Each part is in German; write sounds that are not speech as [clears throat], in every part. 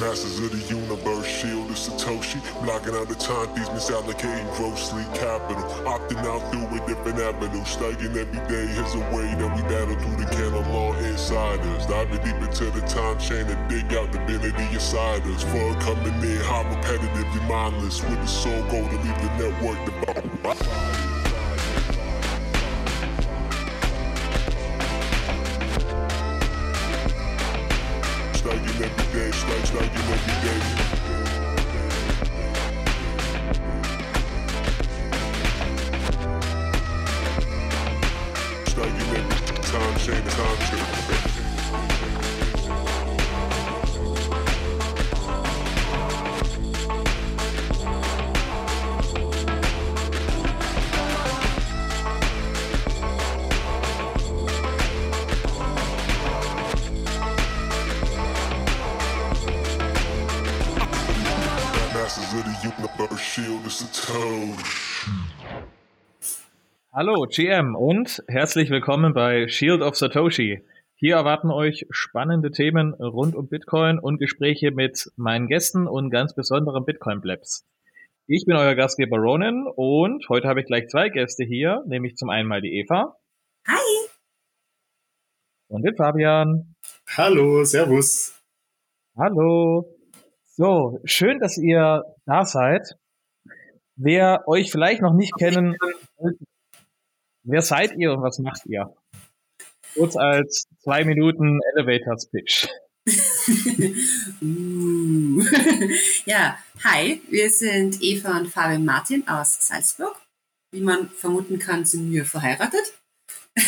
Masters of the universe, shield is Satoshi. Blocking out the time thieves, misallocating grossly capital. Opting out through a different avenue. Staking every day is a way that we battle through the canon law inside us. Diving deep into the time chain and dig out divinity inside us. For coming in, how repetitively mindless. With the soul goal to leave the network devout. Hallo GM und herzlich willkommen bei Shield of Satoshi. Hier erwarten euch spannende Themen rund um Bitcoin und Gespräche mit meinen Gästen und ganz besonderen Bitcoin-Blabs. Ich bin euer Gastgeber Ronan und heute habe ich gleich zwei Gäste hier, nämlich zum einen mal die Eva. Hi. Und den Fabian. Hallo, Servus. Hallo. So, schön, dass ihr da seid. Wer euch vielleicht noch nicht kennen, wer seid ihr und was macht ihr? Kurz als zwei Minuten Elevators Pitch. [laughs] uh. [laughs] ja, hi, wir sind Eva und Fabian Martin aus Salzburg. Wie man vermuten kann, sind wir verheiratet. [laughs]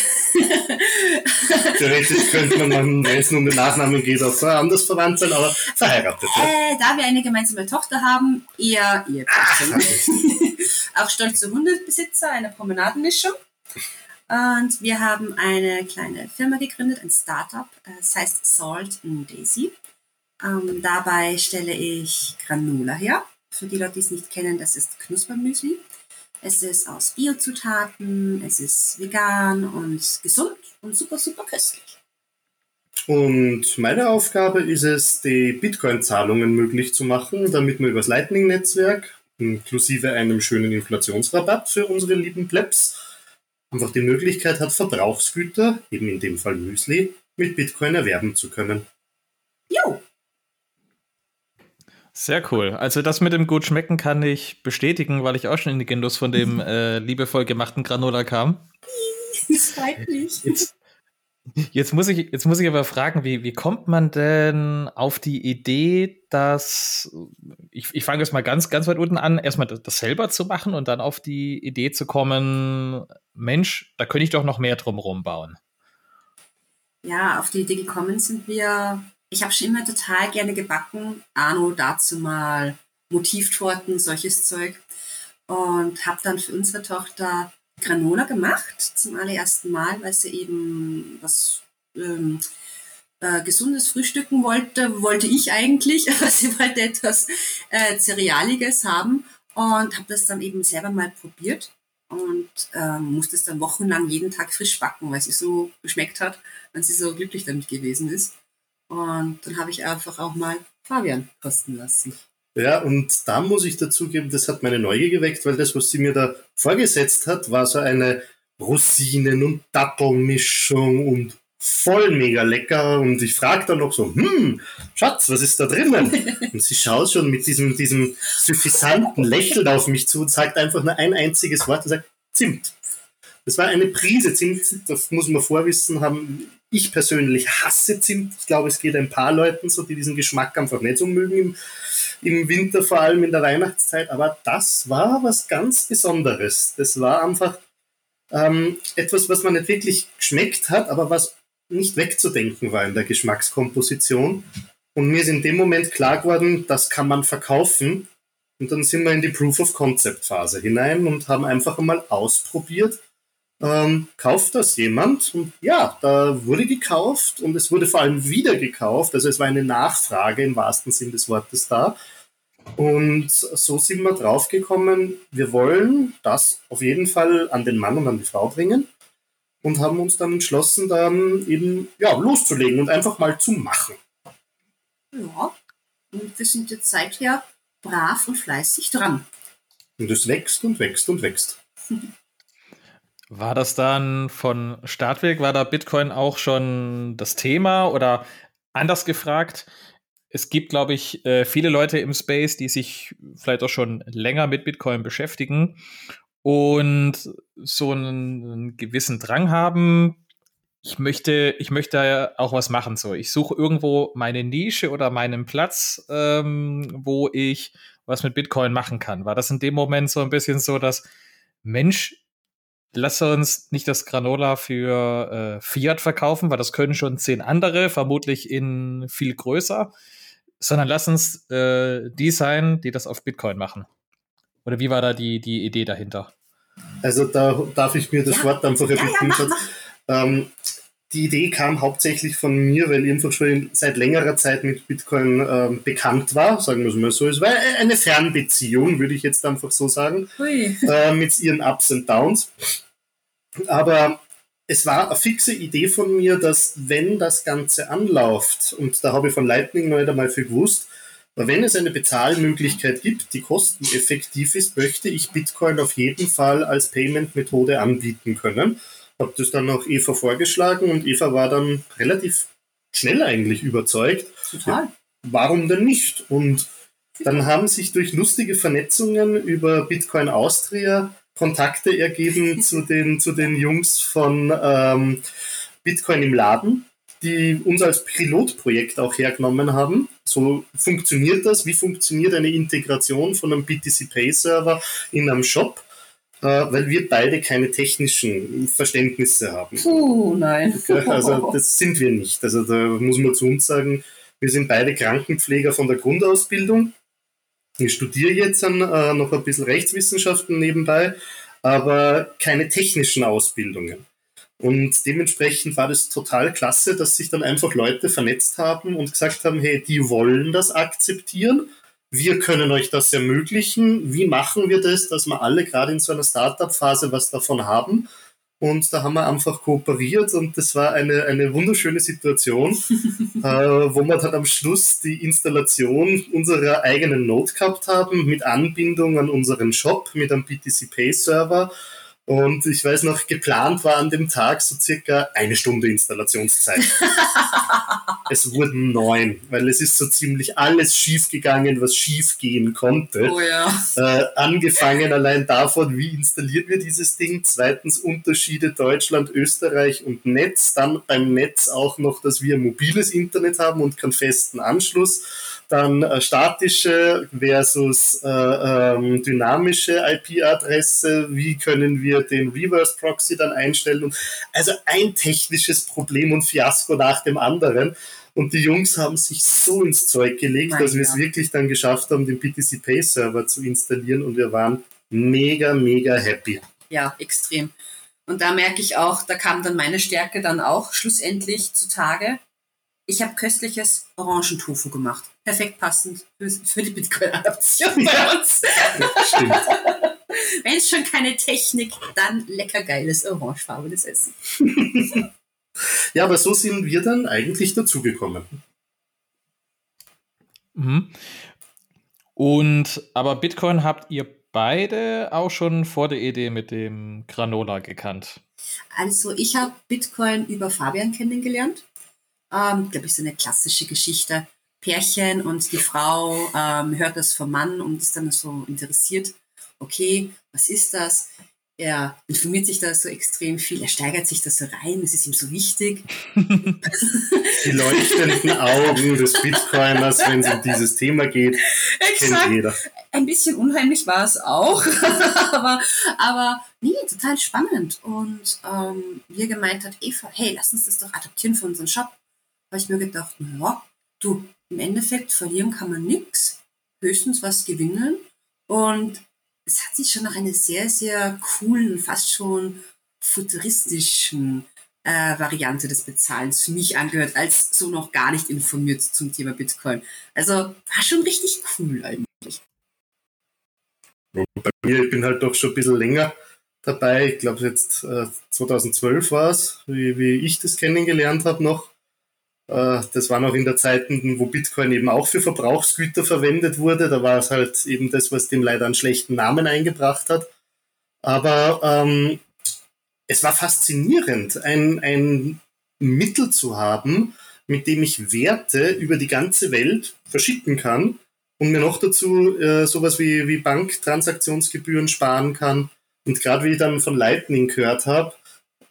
Theoretisch könnte man, wenn es nur um den Nachnamen geht, auch anders verwandt sein, aber verheiratet. Ja? Äh, da wir eine gemeinsame Tochter haben, eher ihr Auch stolze Hundebesitzer, eine Promenadenmischung. Und wir haben eine kleine Firma gegründet, ein Startup, äh, heißt Salt Daisy. Ähm, dabei stelle ich Granola her. Für die Leute, die es nicht kennen, das ist Knuspermüsli. Es ist aus Biozutaten, es ist vegan und gesund und super, super köstlich. Und meine Aufgabe ist es, die Bitcoin-Zahlungen möglich zu machen, damit man übers Lightning-Netzwerk, inklusive einem schönen Inflationsrabatt für unsere lieben Plebs, einfach die Möglichkeit hat, Verbrauchsgüter, eben in dem Fall Müsli, mit Bitcoin erwerben zu können. Jo, sehr cool. Also das mit dem gut schmecken kann ich bestätigen, weil ich auch schon in die Genuss von dem äh, liebevoll gemachten Granola kam. [laughs] Das freut mich. Jetzt, jetzt, muss ich, jetzt muss ich aber fragen, wie, wie kommt man denn auf die Idee, dass ich, ich fange jetzt mal ganz, ganz weit unten an, erstmal das selber zu machen und dann auf die Idee zu kommen, Mensch, da könnte ich doch noch mehr drumherum bauen. Ja, auf die Idee gekommen sind wir ich habe schon immer total gerne gebacken. Arno dazu mal Motivtorten, solches Zeug. Und habe dann für unsere Tochter Granola gemacht zum allerersten Mal, weil sie eben was ähm, äh, Gesundes frühstücken wollte, wollte ich eigentlich, [laughs] aber sie wollte etwas äh, Cerealiges haben und habe das dann eben selber mal probiert und ähm, musste es dann wochenlang jeden Tag frisch backen, weil sie so geschmeckt hat und sie so glücklich damit gewesen ist. Und dann habe ich einfach auch mal Fabian kosten lassen. Ja, und da muss ich dazugeben, das hat meine Neugier geweckt, weil das, was sie mir da vorgesetzt hat, war so eine Rosinen- und Dattelmischung und voll mega lecker. Und ich frage dann noch so, hm, Schatz, was ist da drinnen? [laughs] Und sie schaut schon mit diesem, diesem suffisanten Lächeln auf mich zu und sagt einfach nur ein einziges Wort und sagt, Zimt. Das war eine Prise Zimt, das muss man vorwissen haben. Ich persönlich hasse Zimt. Ich glaube, es geht ein paar Leuten so, die diesen Geschmack einfach nicht so mögen im, Winter, vor allem in der Weihnachtszeit. Aber das war was ganz Besonderes. Das war einfach ähm, etwas, was man nicht wirklich geschmeckt hat, aber was nicht wegzudenken war in der Geschmackskomposition. Und mir ist in dem Moment klar geworden, das kann man verkaufen. Und dann sind wir in die Proof of Concept Phase hinein und haben einfach einmal ausprobiert, ähm, kauft das jemand? Und ja, da wurde gekauft und es wurde vor allem wieder gekauft. Also es war eine Nachfrage im wahrsten Sinn des Wortes da. Und so sind wir draufgekommen, wir wollen das auf jeden Fall an den Mann und an die Frau bringen. und haben uns dann entschlossen, dann eben ja, loszulegen und einfach mal zu machen. Ja, und wir sind jetzt seither brav und fleißig dran. Und es wächst und wächst und wächst. [laughs] War das dann von Startweg, war da Bitcoin auch schon das Thema oder anders gefragt? Es gibt, glaube ich, äh, viele Leute im Space, die sich vielleicht auch schon länger mit Bitcoin beschäftigen und so einen, gewissen Drang haben. Ich möchte, ich möchte auch was machen. So, ich suche irgendwo meine Nische oder meinen Platz, ähm, wo ich was mit Bitcoin machen kann. War das in dem Moment so ein bisschen so, dass Mensch, lass uns nicht das Granola für äh, Fiat verkaufen, weil das können schon zehn andere, vermutlich in viel größer, sondern lass uns äh, die sein, die das auf Bitcoin machen. Oder wie war da die, die Idee dahinter? Also da darf ich mir das Ja. Wort einfach ein Ja, ja, bisschen kurz- mach. ähm, Die Idee kam hauptsächlich von mir, weil ich einfach schon seit längerer Zeit mit Bitcoin ähm, bekannt war, sagen wir es mal so. Es war eine Fernbeziehung, würde ich jetzt einfach so sagen. Äh, mit ihren Ups und Downs. Aber es war eine fixe Idee von mir, dass wenn das Ganze anläuft, und da habe ich von Lightning noch nicht einmal viel gewusst, aber wenn es eine Bezahlmöglichkeit gibt, die kosteneffektiv ist, möchte ich Bitcoin auf jeden Fall als Payment-Methode anbieten können. Habe das dann auch Eva vorgeschlagen und Eva war dann relativ schnell eigentlich überzeugt Total. warum denn nicht? Und dann haben sich durch lustige Vernetzungen über Bitcoin Austria Kontakte ergeben [laughs] zu den, zu den Jungs von ähm, Bitcoin im Laden, die uns als Pilotprojekt auch hergenommen haben. So funktioniert das. Wie funktioniert eine Integration von einem BTC Pay Server in einem Shop? Äh, weil wir beide keine technischen Verständnisse haben. Puh, nein. Also das sind wir nicht. Also da muss man zu uns sagen, wir sind beide Krankenpfleger von der Grundausbildung. Ich studiere jetzt dann, äh, noch ein bisschen Rechtswissenschaften nebenbei, aber keine technischen Ausbildungen. Und dementsprechend war das total klasse, dass sich dann einfach Leute vernetzt haben und gesagt haben, hey, die wollen das akzeptieren. Wir können euch das ermöglichen. Wie machen wir das, dass wir alle gerade in so einer Startup-Phase was davon haben? Und da haben wir einfach kooperiert und das war eine, eine wunderschöne Situation, [laughs] äh, wo wir dann am Schluss die Installation unserer eigenen Node gehabt haben mit Anbindung an unseren Shop, mit einem BTC Pay Server. Und ich weiß noch, geplant war an dem Tag so circa eine Stunde Installationszeit. [laughs] es wurden neun, weil es ist so ziemlich alles schiefgegangen, was schief gehen konnte. Oh ja. Äh, angefangen allein davon, wie installieren wir dieses Ding. Zweitens Unterschiede Deutschland, Österreich und Netz. Dann beim Netz auch noch, dass wir mobiles Internet haben und keinen festen Anschluss. Dann äh, statische versus äh, ähm, dynamische IP-Adresse. Wie können wir den Reverse Proxy dann einstellen? Also ein technisches Problem und Fiasko nach dem anderen. Und die Jungs haben sich so ins Zeug gelegt, Mein dass wir es wirklich dann geschafft haben, den PTC Pay Server zu installieren und wir waren mega, mega happy. Ja, extrem. Und da merke ich auch, da kam dann meine Stärke dann auch schlussendlich zutage. Ich habe köstliches Orangentofu gemacht. Perfekt passend für, für die Bitcoin-Adaption Ja. bei uns. Stimmt. [laughs] Wenn es schon keine Technik, dann lecker geiles orangefarbenes Essen. [laughs] Ja, aber so sind wir dann eigentlich dazugekommen. Mhm. Und aber Bitcoin habt ihr beide auch schon vor der Idee mit dem Granola gekannt. Also ich habe Bitcoin über Fabian kennengelernt. Ähm, glaube ich, so eine klassische Geschichte. Pärchen und die Frau ähm, hört das vom Mann und ist dann so interessiert. Okay, was ist das? Er informiert sich da so extrem viel, er steigert sich da so rein, es ist ihm so wichtig. [laughs] Die leuchtenden Augen des Bitcoiners, wenn es um dieses Thema geht, kennt jeder. ein bisschen unheimlich war es auch, [laughs] aber, aber nee, total spannend. Und ähm, wie er gemeint hat, Eva, hey, lass uns das doch adaptieren für unseren Shop. Habe ich mir gedacht, na, du, im Endeffekt verlieren kann man nichts, höchstens was gewinnen. Und es hat sich schon nach einer sehr, sehr coolen, fast schon futuristischen äh, Variante des Bezahlens für mich angehört, als so noch gar nicht informiert zum Thema Bitcoin. Also war schon richtig cool eigentlich. Bei mir, ich bin halt doch schon ein bisschen länger dabei. Ich glaube, jetzt äh, 2012 war es, wie, wie ich das kennengelernt habe noch. Äh, das war noch in der Zeit, wo Bitcoin eben auch für Verbrauchsgüter verwendet wurde. Da war es halt eben das, was dem leider einen schlechten Namen eingebracht hat. Aber ähm, es war faszinierend, ein, ein Mittel zu haben, mit dem ich Werte über die ganze Welt verschicken kann und mir noch dazu äh, sowas wie, wie Banktransaktionsgebühren sparen kann. Und gerade wie ich dann von Lightning gehört habe,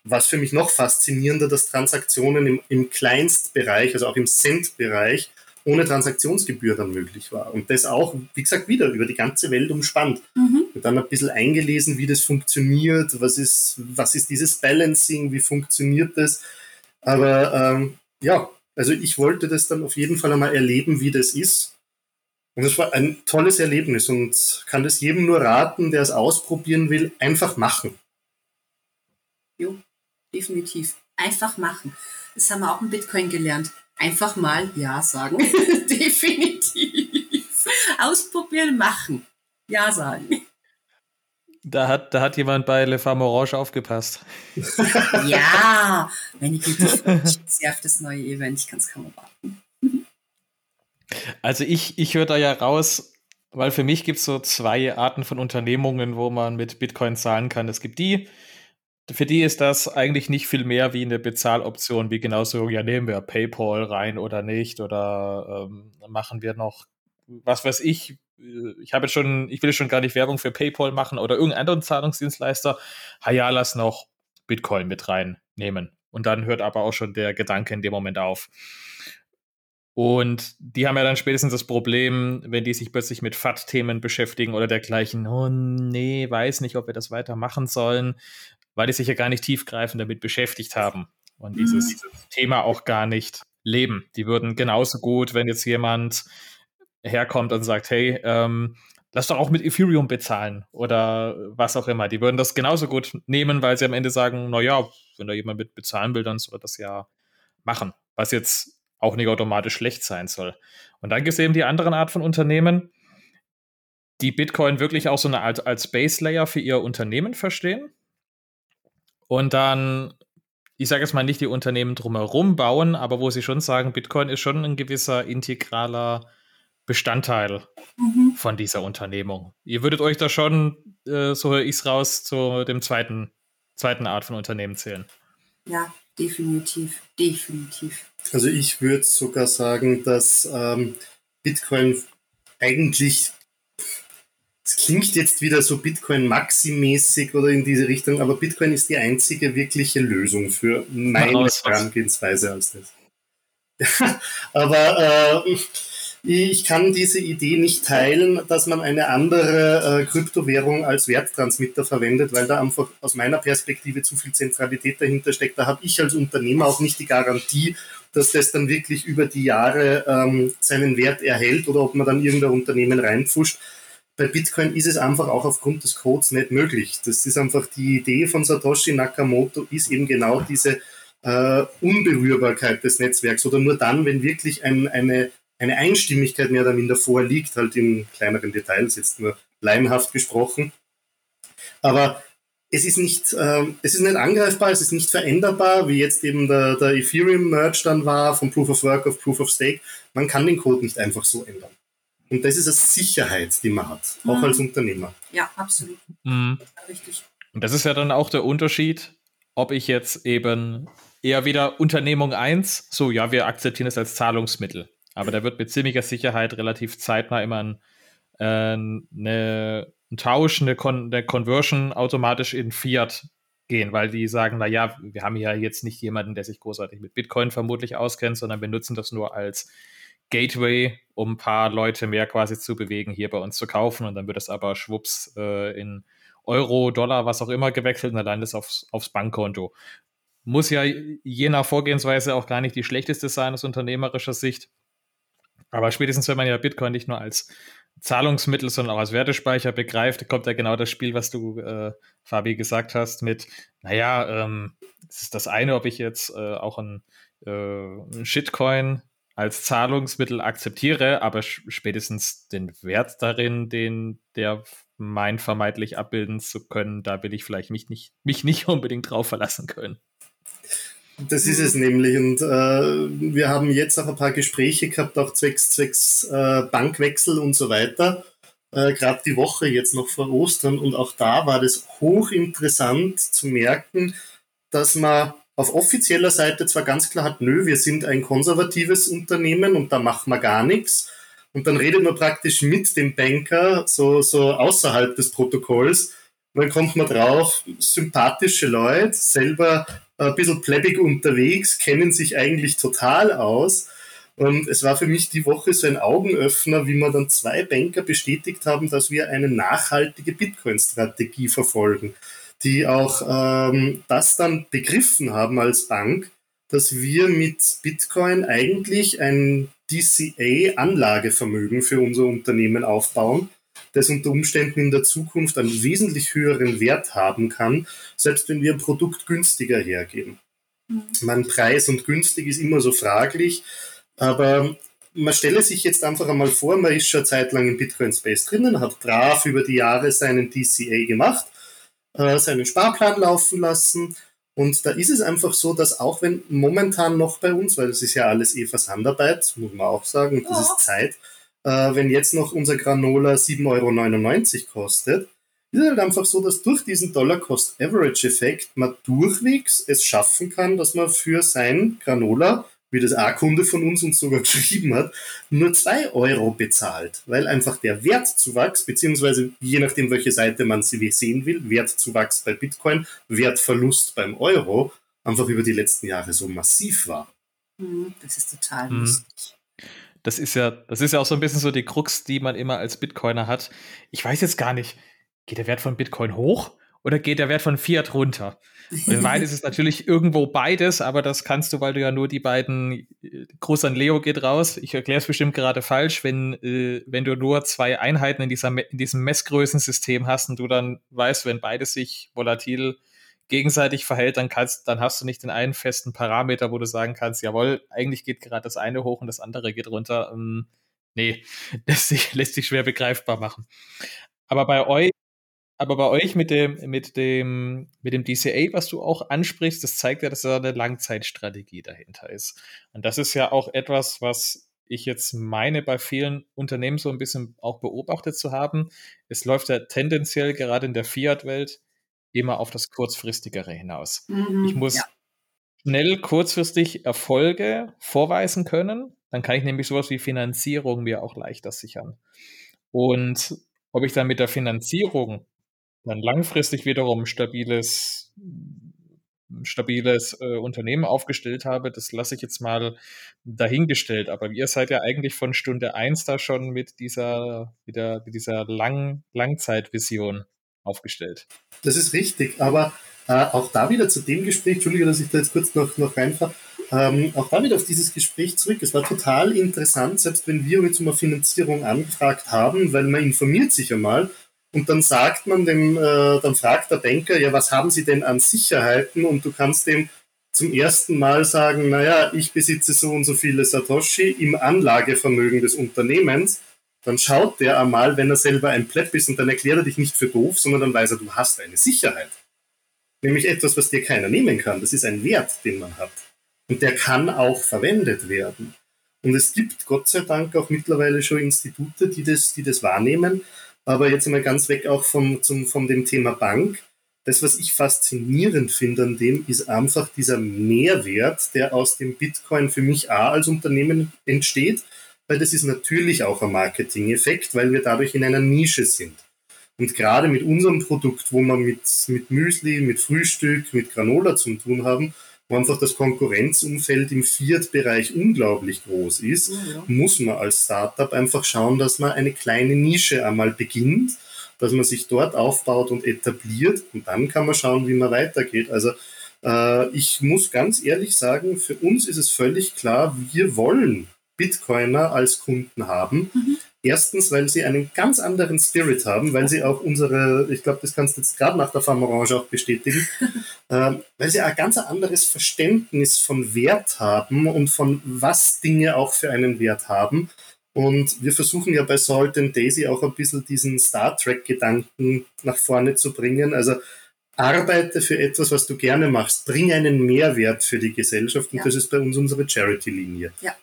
was für mich noch faszinierender, dass Transaktionen im, im Kleinstbereich, also auch im Cent-Bereich, ohne Transaktionsgebühr dann möglich war. Und das auch, wie gesagt, wieder über die ganze Welt umspannt. Mhm. Und dann ein bisschen eingelesen, wie das funktioniert, was ist, was ist dieses Balancing, wie funktioniert das. Aber ähm, ja, also ich wollte das dann auf jeden Fall einmal erleben, wie das ist. Und es war ein tolles Erlebnis und kann das jedem nur raten, der es ausprobieren will, einfach machen. Jo, definitiv. Einfach machen. Das haben wir auch im Bitcoin gelernt. Einfach mal Ja sagen. [laughs] [laughs] definitiv. Ausprobieren, machen. Ja sagen. Da hat, da hat jemand bei Le Femme Orange aufgepasst. [laughs] ja, meine Güte, ich sehr auf das neue Event. Ich kann es kaum erwarten. Also ich, ich höre da ja raus, weil für mich gibt es so zwei Arten von Unternehmungen, wo man mit Bitcoin zahlen kann. Es gibt die, für die ist das eigentlich nicht viel mehr wie eine Bezahloption, wie genauso, ja, nehmen wir PayPal rein oder nicht, oder ähm, machen wir noch, was weiß ich, ich habe schon, ich will schon gar nicht Werbung für PayPal machen oder irgendeinen anderen Zahlungsdienstleister. Ja, lass noch Bitcoin mit reinnehmen. Und dann hört aber auch schon der Gedanke in dem Moment auf. Und die haben ja dann spätestens das Problem, wenn die sich plötzlich mit FAT-Themen beschäftigen oder dergleichen, oh nee, weiß nicht, ob wir das weitermachen sollen, weil die sich ja gar nicht tiefgreifend damit beschäftigt haben und dieses, mhm. Thema auch gar nicht leben. Die würden genauso gut, wenn jetzt jemand herkommt und sagt, hey, ähm, lass doch auch mit Ethereum bezahlen oder was auch immer. Die würden das genauso gut nehmen, weil sie am Ende sagen, naja, wenn da jemand mit bezahlen will, dann soll das ja machen. Was jetzt auch nicht automatisch schlecht sein soll. Und dann gibt es eben die anderen Art von Unternehmen, die Bitcoin wirklich auch so eine Art als Base Layer für ihr Unternehmen verstehen und dann, ich sage jetzt mal nicht die Unternehmen drumherum bauen, aber wo sie schon sagen, Bitcoin ist schon ein gewisser integraler Bestandteil mhm. von dieser Unternehmung. Ihr würdet euch da schon, äh, so höre ich es raus, zu dem zweiten, zweiten Art von Unternehmen zählen. Ja, definitiv, definitiv. Also ich würde sogar sagen, dass ähm, Bitcoin eigentlich, es klingt jetzt wieder so Bitcoin-Maxi-mäßig oder in diese Richtung, aber Bitcoin ist die einzige wirkliche Lösung für meine Herangehensweise als das. [laughs] aber äh, ich kann diese Idee nicht teilen, dass man eine andere äh, Kryptowährung als Werttransmitter verwendet, weil da einfach aus meiner Perspektive zu viel Zentralität dahinter steckt. Da habe ich als Unternehmer auch nicht die Garantie, dass das dann wirklich über die Jahre ähm, seinen Wert erhält oder ob man dann irgendein Unternehmen reinpfuscht. Bei Bitcoin ist es einfach auch aufgrund des Codes nicht möglich. Das ist einfach die Idee von Satoshi Nakamoto, ist eben genau diese äh, Unberührbarkeit des Netzwerks oder nur dann, wenn wirklich ein, eine eine Einstimmigkeit mehr oder minder vorliegt, halt in kleineren Details, jetzt nur laienhaft gesprochen. Aber es ist nicht, äh, es ist nicht angreifbar, es ist nicht veränderbar, wie jetzt eben der, der Ethereum-Merge dann war, von Proof of Work auf Proof of Stake. Man kann den Code nicht einfach so ändern. Und das ist eine Sicherheit, die man hat, auch mhm. als Unternehmer. Ja, absolut. Mhm. Richtig. Und das ist ja dann auch der Unterschied, ob ich jetzt eben eher wieder Unternehmung 1, so ja, wir akzeptieren es als Zahlungsmittel. Aber da wird mit ziemlicher Sicherheit relativ zeitnah immer ein, äh, eine, ein Tausch, eine, Con eine Conversion automatisch in Fiat gehen, weil die sagen, na ja, wir haben ja jetzt nicht jemanden, der sich großartig mit Bitcoin vermutlich auskennt, sondern wir nutzen das nur als Gateway, um ein paar Leute mehr quasi zu bewegen, hier bei uns zu kaufen. Und dann wird es aber schwupps äh, in Euro, Dollar, was auch immer gewechselt und dann landet es aufs, aufs Bankkonto. Muss ja je nach Vorgehensweise auch gar nicht die schlechteste sein aus unternehmerischer Sicht. Aber spätestens, wenn man ja Bitcoin nicht nur als Zahlungsmittel, sondern auch als Wertespeicher begreift, kommt ja genau das Spiel, was du, äh, Fabi, gesagt hast, mit, naja, ähm, es ist das eine, ob ich jetzt äh, auch ein, äh, ein Shitcoin als Zahlungsmittel akzeptiere, aber spätestens den Wert darin, den der mein vermeintlich abbilden zu können, da will ich vielleicht mich nicht, mich nicht [laughs] unbedingt drauf verlassen können. Das ist es nämlich. Und äh, wir haben jetzt auch ein paar Gespräche gehabt, auch zwecks, zwecks äh, Bankwechsel und so weiter. Äh, Gerade die Woche jetzt noch vor Ostern. Und auch da war das hochinteressant zu merken, dass man auf offizieller Seite zwar ganz klar hat, nö, wir sind ein konservatives Unternehmen und da machen wir gar nichts. Und dann redet man praktisch mit dem Banker, so, so außerhalb des Protokolls. Und dann kommt man drauf, sympathische Leute, selber ein bisschen plebbig unterwegs, kennen sich eigentlich total aus. Und es war für mich die Woche so ein Augenöffner, wie man dann zwei Banker bestätigt haben, dass wir eine nachhaltige Bitcoin-Strategie verfolgen, die auch ähm, das dann begriffen haben als Bank, dass wir mit Bitcoin eigentlich ein DCA-Anlagevermögen für unser Unternehmen aufbauen, das unter Umständen in der Zukunft einen wesentlich höheren Wert haben kann, selbst wenn wir ein Produkt günstiger hergeben. Mhm. Mein Preis und günstig ist immer so fraglich, aber man stelle sich jetzt einfach einmal vor, man ist schon eine Zeit lang im Bitcoin Space drinnen, hat brav über die Jahre seinen DCA gemacht, äh, seinen Sparplan laufen lassen. Und da ist es einfach so, dass auch wenn momentan noch bei uns, weil das ist ja alles eh Versandarbeit, muss man auch sagen, und das ja. ist Zeit, äh, wenn jetzt noch unser Granola 7,99 Euro kostet, ist es halt einfach so, dass durch diesen Dollar-Cost-Average-Effekt man durchwegs es schaffen kann, dass man für sein Granola, wie das A-Kunde von uns uns sogar [laughs] geschrieben hat, nur 2 Euro bezahlt, weil einfach der Wertzuwachs, beziehungsweise je nachdem, welche Seite man sie sehen will, Wertzuwachs bei Bitcoin, Wertverlust beim Euro, einfach über die letzten Jahre so massiv war. Hm, das ist total mhm. lustig das ist ja, das ist ja auch so ein bisschen so die Krux, die man immer als Bitcoiner hat. Ich weiß jetzt gar nicht, geht der Wert von Bitcoin hoch oder geht der Wert von Fiat runter? Und in Wahrheit ist es natürlich irgendwo beides, aber das kannst du, weil du ja nur die beiden, Gruß an Leo geht raus. Ich erkläre es bestimmt gerade falsch, wenn, äh, wenn du nur zwei Einheiten in, dieser, in diesem Messgrößensystem hast und du dann weißt, wenn beides sich volatil gegenseitig verhält, dann kannst, dann hast du nicht den einen festen Parameter, wo du sagen kannst, jawohl, eigentlich geht gerade das eine hoch und das andere geht runter. Ähm, nee, [laughs] sich, lässt sich schwer begreifbar machen. Aber bei euch, aber bei euch mit dem, mit dem, mit dem DCA, was du auch ansprichst, das zeigt ja, dass da eine Langzeitstrategie dahinter ist. Und das ist ja auch etwas, was ich jetzt meine, bei vielen Unternehmen so ein bisschen auch beobachtet zu haben. Es läuft ja tendenziell gerade in der Fiat-Welt immer auf das Kurzfristigere hinaus. Mhm, ich muss ja. schnell kurzfristig Erfolge vorweisen können. Dann kann ich nämlich sowas wie Finanzierung mir auch leichter sichern. Und ob ich dann mit der Finanzierung dann langfristig wiederum stabiles stabiles äh, Unternehmen aufgestellt habe, das lasse ich jetzt mal dahingestellt. Aber ihr seid ja eigentlich von Stunde eins da schon mit dieser, mit, der, mit dieser Lang Langzeitvision aufgestellt. Das ist richtig, aber äh, auch da wieder zu dem Gespräch, Entschuldige, dass ich da jetzt kurz noch, noch reinfahre, ähm, auch da wieder auf dieses Gespräch zurück. Es war total interessant, selbst wenn wir um eine Finanzierung angefragt haben, weil man informiert sich einmal und dann sagt man dem, äh, dann fragt der Banker, ja, was haben Sie denn an Sicherheiten? Und du kannst dem zum ersten Mal sagen, naja, ich besitze so und so viele Satoshi im Anlagevermögen des Unternehmens dann schaut der einmal, wenn er selber ein Plepp ist und dann erklärt er dich nicht für doof, sondern dann weiß er, du hast eine Sicherheit. Nämlich etwas, was dir keiner nehmen kann. Das ist ein Wert, den man hat. Und der kann auch verwendet werden. Und es gibt Gott sei Dank auch mittlerweile schon Institute, die das, die das wahrnehmen. Aber jetzt einmal ganz weg auch vom, zum, von dem Thema Bank. Das, was ich faszinierend finde an dem, ist einfach dieser Mehrwert, der aus dem Bitcoin für mich A als Unternehmen entsteht weil das ist natürlich auch ein Marketing-Effekt, weil wir dadurch in einer Nische sind. Und gerade mit unserem Produkt, wo wir mit, mit Müsli, mit Frühstück, mit Granola zu tun haben, wo einfach das Konkurrenzumfeld im Fiat-Bereich unglaublich groß ist, ja. muss man als Startup einfach schauen, dass man eine kleine Nische einmal beginnt, dass man sich dort aufbaut und etabliert und dann kann man schauen, wie man weitergeht. Also äh, ich muss ganz ehrlich sagen, für uns ist es völlig klar, wir wollen Bitcoiner als Kunden haben. Mhm. Erstens, weil sie einen ganz anderen Spirit haben, weil sie auch unsere, ich glaube, das kannst du jetzt gerade nach der Farmerange auch bestätigen, [laughs] äh, weil sie ein ganz anderes Verständnis von Wert haben und von was Dinge auch für einen Wert haben. Und wir versuchen ja bei Salt and Daisy auch ein bisschen diesen Star Trek-Gedanken nach vorne zu bringen. Also arbeite für etwas, was du gerne machst. Bring einen Mehrwert für die Gesellschaft. Und ja. das ist bei uns unsere Charity-Linie. Ja,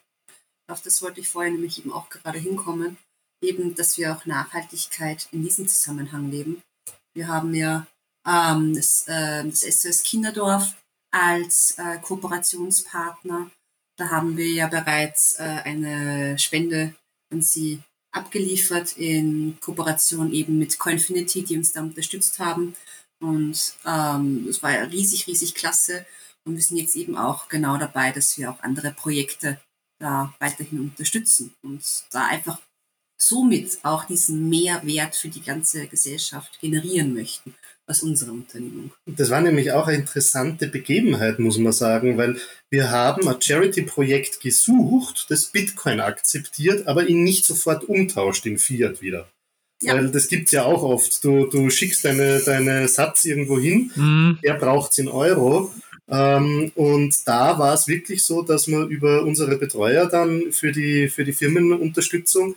auf das wollte ich vorher nämlich eben auch gerade hinkommen. Eben, dass wir auch Nachhaltigkeit in diesem Zusammenhang leben. Wir haben ja ähm, das, äh, das SOS Kinderdorf als äh, Kooperationspartner. Da haben wir ja bereits äh, eine Spende an sie abgeliefert in Kooperation eben mit Coinfinity, die uns da unterstützt haben. Und ähm, war ja riesig, riesig klasse. Und wir sind jetzt eben auch genau dabei, dass wir auch andere Projekte da weiterhin unterstützen und da einfach somit auch diesen Mehrwert für die ganze Gesellschaft generieren möchten aus unserer Unternehmung. Das war nämlich auch eine interessante Begebenheit, muss man sagen, weil wir haben ein Charity-Projekt gesucht, das Bitcoin akzeptiert, aber ihn nicht sofort umtauscht in Fiat wieder. Ja. Weil das gibt's ja auch oft. Du, du schickst deine, deine Satz irgendwo hin, mhm. er braucht's in Euro. Ähm, und da war es wirklich so, dass wir über unsere Betreuer dann für die, für die Firmenunterstützung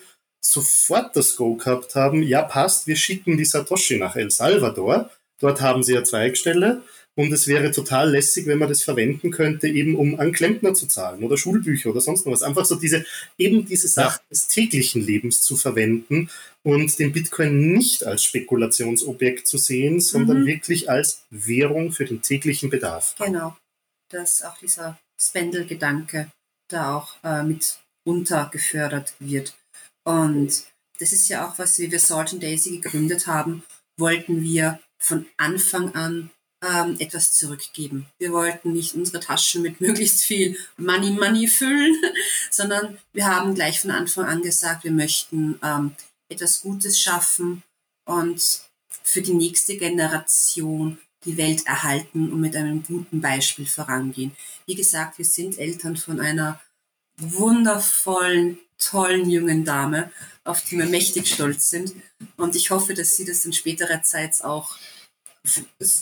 sofort das Go gehabt haben, ja passt, wir schicken die Satoshi nach El Salvador. Dort haben sie eine Zweigstelle und es wäre total lässig, wenn man das verwenden könnte, eben um an Klempner zu zahlen oder Schulbücher oder sonst noch was. Einfach so diese, eben diese Sachen ja. des täglichen Lebens zu verwenden und den Bitcoin nicht als Spekulationsobjekt zu sehen, sondern mhm. wirklich als Währung für den täglichen Bedarf. Genau. Dass auch dieser Spendel-Gedanke da auch äh, mit untergefördert wird. Und das ist ja auch was, wie wir Salt and Daisy gegründet haben, wollten wir von Anfang an ähm, etwas zurückgeben. Wir wollten nicht unsere Taschen mit [laughs] möglichst viel Money Money füllen, [laughs] sondern wir haben gleich von Anfang an gesagt, wir möchten ähm, etwas Gutes schaffen und für die nächste Generation die Welt erhalten und mit einem guten Beispiel vorangehen. Wie gesagt, wir sind Eltern von einer wundervollen, tollen jungen Dame, auf die wir mächtig stolz sind. Und ich hoffe, dass sie das in späterer Zeit auch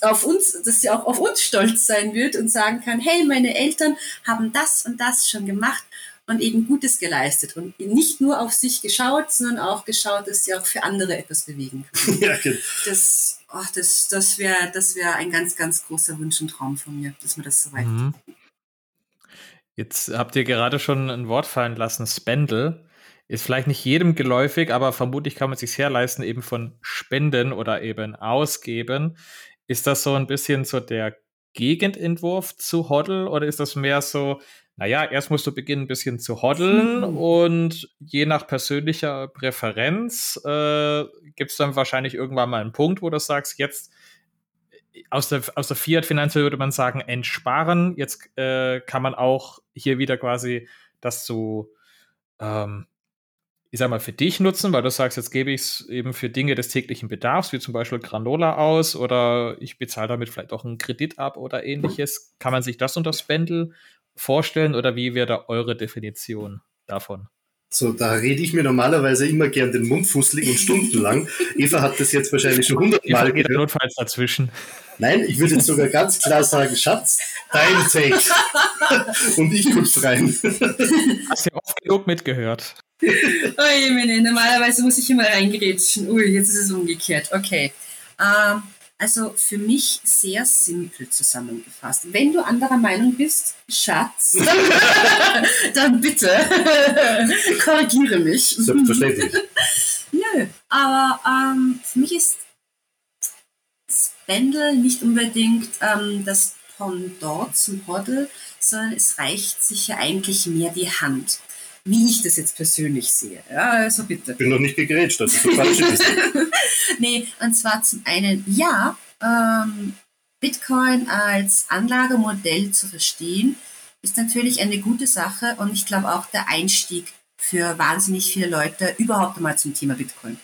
auf uns, dass sie auch auf uns stolz sein wird und sagen kann, hey, meine Eltern haben das und das schon gemacht und eben Gutes geleistet und nicht nur auf sich geschaut, sondern auch geschaut, dass sie auch für andere etwas bewegen. [laughs] Ja, genau. Das, oh, das, das wäre das wär ein ganz, ganz großer Wunsch und Traum von mir, dass wir das so weit mhm. Jetzt habt ihr gerade schon ein Wort fallen lassen, Spendel. Ist vielleicht nicht jedem geläufig, aber vermutlich kann man sich herleisten, eben von Spenden oder eben Ausgeben. Ist das so ein bisschen so der Gegenentwurf zu Hoddle oder ist das mehr so, naja, erst musst du beginnen, ein bisschen zu hoddeln mhm. und je nach persönlicher Präferenz äh, gibt es dann wahrscheinlich irgendwann mal einen Punkt, wo du sagst, jetzt aus der, aus der Fiat-Finanz würde man sagen, entsparen. Jetzt äh, kann man auch hier wieder quasi das zu, ähm, ich sag mal, für dich nutzen, weil du sagst, jetzt gebe ich es eben für Dinge des täglichen Bedarfs, wie zum Beispiel Granola aus oder ich bezahle damit vielleicht auch einen Kredit ab oder ähnliches. Kann man sich das unter Spendel vorstellen oder wie wäre da eure Definition davon? So, da rede ich mir normalerweise immer gern den Mund fusselig und stundenlang. Eva hat das jetzt wahrscheinlich schon hundertmal gehört. notfalls dazwischen. Nein, ich würde jetzt sogar ganz klar sagen, Schatz, dein Take. und ich guck's rein. Hast ja oft genug mitgehört. Oje, meine, normalerweise muss ich immer reingerätschen. Ui, jetzt ist es umgekehrt. Okay. Ähm, also für mich sehr simpel zusammengefasst. Wenn du anderer Meinung bist, Schatz, [laughs] dann bitte [laughs] korrigiere mich. Selbstverständlich. [laughs] Nö, aber ähm, für mich ist Spendel nicht unbedingt ähm, das Pendant zum Hoddle, sondern es reicht sich ja eigentlich mehr die Hand wie ich das jetzt persönlich sehe. Ja, also bitte. Ich bin noch nicht gegrätscht, das ist so falsch ist. nee, und zwar zum einen, ja, ähm, Bitcoin als Anlagemodell zu verstehen, ist natürlich eine gute Sache und ich glaube auch der Einstieg für wahnsinnig viele Leute überhaupt einmal zum Thema Bitcoin.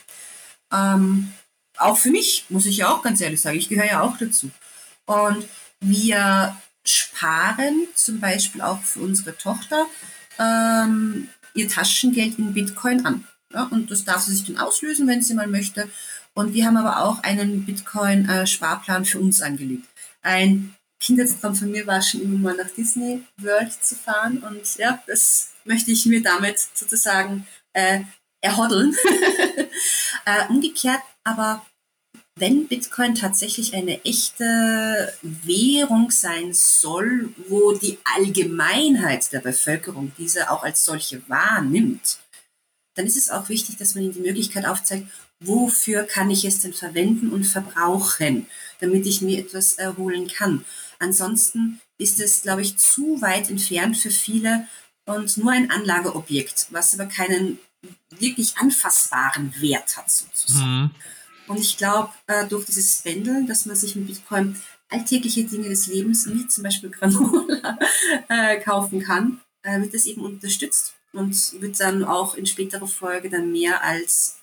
Ähm, auch für mich, muss ich ja auch ganz ehrlich sagen, ich gehöre ja auch dazu. Und wir sparen zum Beispiel auch für unsere Tochter ähm, ihr Taschengeld in Bitcoin an. Ja, und das darf sie sich dann auslösen, wenn sie mal möchte. Und wir haben aber auch einen Bitcoin-Sparplan für uns angelegt. Ein Kindheitstraum von mir war schon immer mal nach Disney World zu fahren und ja, das möchte ich mir damit sozusagen äh, erhoddeln. [laughs] äh, umgekehrt aber wenn Bitcoin tatsächlich eine echte Währung sein soll, wo die Allgemeinheit der Bevölkerung diese auch als solche wahrnimmt, dann ist es auch wichtig, dass man ihnen die Möglichkeit aufzeigt, wofür kann ich es denn verwenden und verbrauchen, damit ich mir etwas erholen kann. Ansonsten ist es, glaube ich, zu weit entfernt für viele und nur ein Anlageobjekt, was aber keinen wirklich anfassbaren Wert hat sozusagen. Mhm. Und ich glaube, äh, durch dieses Pendeln, dass man sich mit Bitcoin alltägliche Dinge des Lebens, wie zum Beispiel Granola, [laughs] äh, kaufen kann, äh, wird das eben unterstützt und wird dann auch in späterer Folge dann mehr als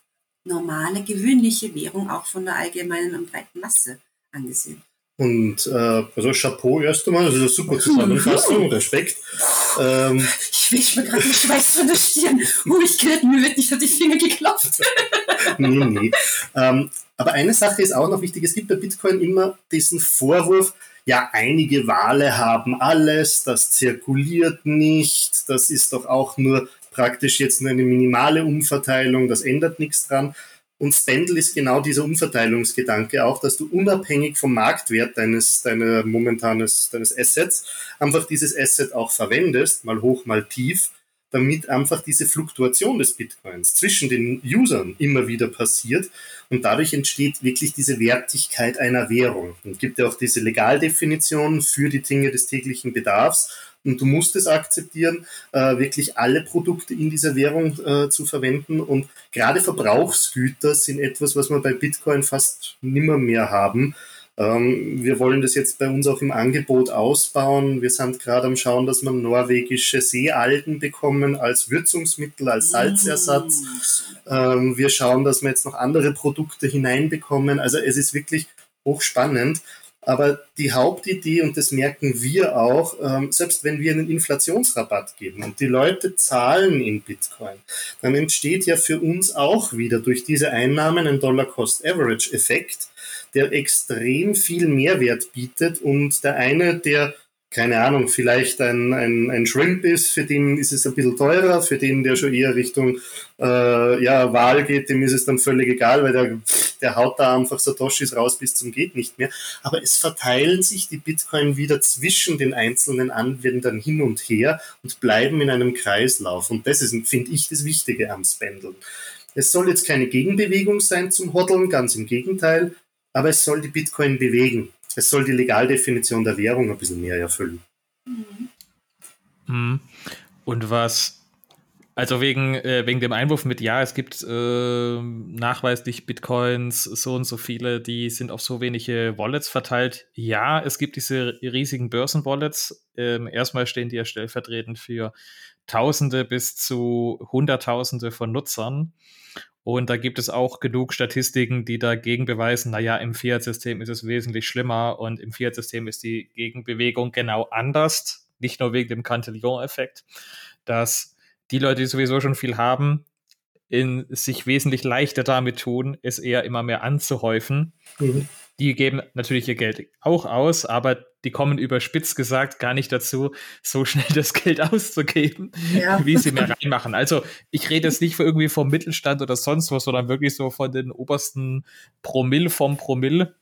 normale, gewöhnliche Währung auch von der allgemeinen und breiten Masse angesehen. Und äh, also Chapeau erst einmal, also super Zusammenfassung, Respekt. Ähm, ich wisch mir gerade den Schweiß von der Stirn. Ruhigkeit, mir wird nicht auf die Finger geklopft. [laughs] nee, nee. Ähm, aber eine Sache ist auch noch wichtig, es gibt bei Bitcoin immer diesen Vorwurf, ja, einige Wale haben alles, das zirkuliert nicht, das ist doch auch nur praktisch jetzt nur eine minimale Umverteilung, das ändert nichts dran. Und Spendle ist genau dieser Umverteilungsgedanke auch, dass du unabhängig vom Marktwert deines, deiner momentanes, deines Assets einfach dieses Asset auch verwendest, mal hoch, mal tief, damit einfach diese Fluktuation des Bitcoins zwischen den Usern immer wieder passiert und dadurch entsteht wirklich diese Wertigkeit einer Währung. Und gibt ja auch diese Legaldefinition für die Dinge des täglichen Bedarfs und du musst es akzeptieren, äh, wirklich alle Produkte in dieser Währung äh, zu verwenden. Und gerade Verbrauchsgüter sind etwas, was wir bei Bitcoin fast nimmer mehr haben. Ähm, wir wollen das jetzt bei uns auch im Angebot ausbauen. Wir sind gerade am Schauen, dass wir norwegische Seealgen bekommen als Würzungsmittel, als Salzersatz. Ähm, wir schauen, dass wir jetzt noch andere Produkte hineinbekommen. Also es ist wirklich hochspannend. Aber die Hauptidee, und das merken wir auch, ähm, selbst wenn wir einen Inflationsrabatt geben und die Leute zahlen in Bitcoin, dann entsteht ja für uns auch wieder durch diese Einnahmen ein Dollar-Cost-Average-Effekt, der extrem viel Mehrwert bietet und der eine, der keine Ahnung, vielleicht ein, ein, ein Shrimp ist, für den ist es ein bisschen teurer, für den, der schon eher Richtung äh, ja, Wahl geht, dem ist es dann völlig egal, weil der, der haut da einfach Satoshis raus bis zum geht nicht mehr. Aber es verteilen sich die Bitcoin wieder zwischen den einzelnen Anwendern hin und her und bleiben in einem Kreislauf. Und das ist, finde ich, das Wichtige am Spendeln. Es soll jetzt keine Gegenbewegung sein zum Hodeln, ganz im Gegenteil, aber es soll die Bitcoin bewegen es soll die Legaldefinition der Währung ein bisschen mehr erfüllen. Mhm. Und was, also wegen, äh, wegen dem Einwurf mit, ja, es gibt äh, nachweislich Bitcoins, so und so viele, die sind auf so wenige Wallets verteilt. Ja, es gibt diese riesigen Börsenwallets. Ähm, erstmal stehen die ja stellvertretend für Tausende bis zu Hunderttausende von Nutzern. Und da gibt es auch genug Statistiken, die dagegen beweisen, naja, im Fiat-System ist es wesentlich schlimmer und im Fiat-System ist die Gegenbewegung genau anders. Nicht nur wegen dem Cantillon-Effekt, dass die Leute, die sowieso schon viel haben, in sich wesentlich leichter damit tun, es eher immer mehr anzuhäufen. Mhm die geben natürlich ihr Geld auch aus, aber die kommen überspitzt gesagt gar nicht dazu, so schnell das Geld auszugeben, ja. [laughs] wie sie mehr reinmachen. Also ich rede jetzt nicht für irgendwie vom Mittelstand oder sonst was, sondern wirklich so von den obersten Promille vom Promille.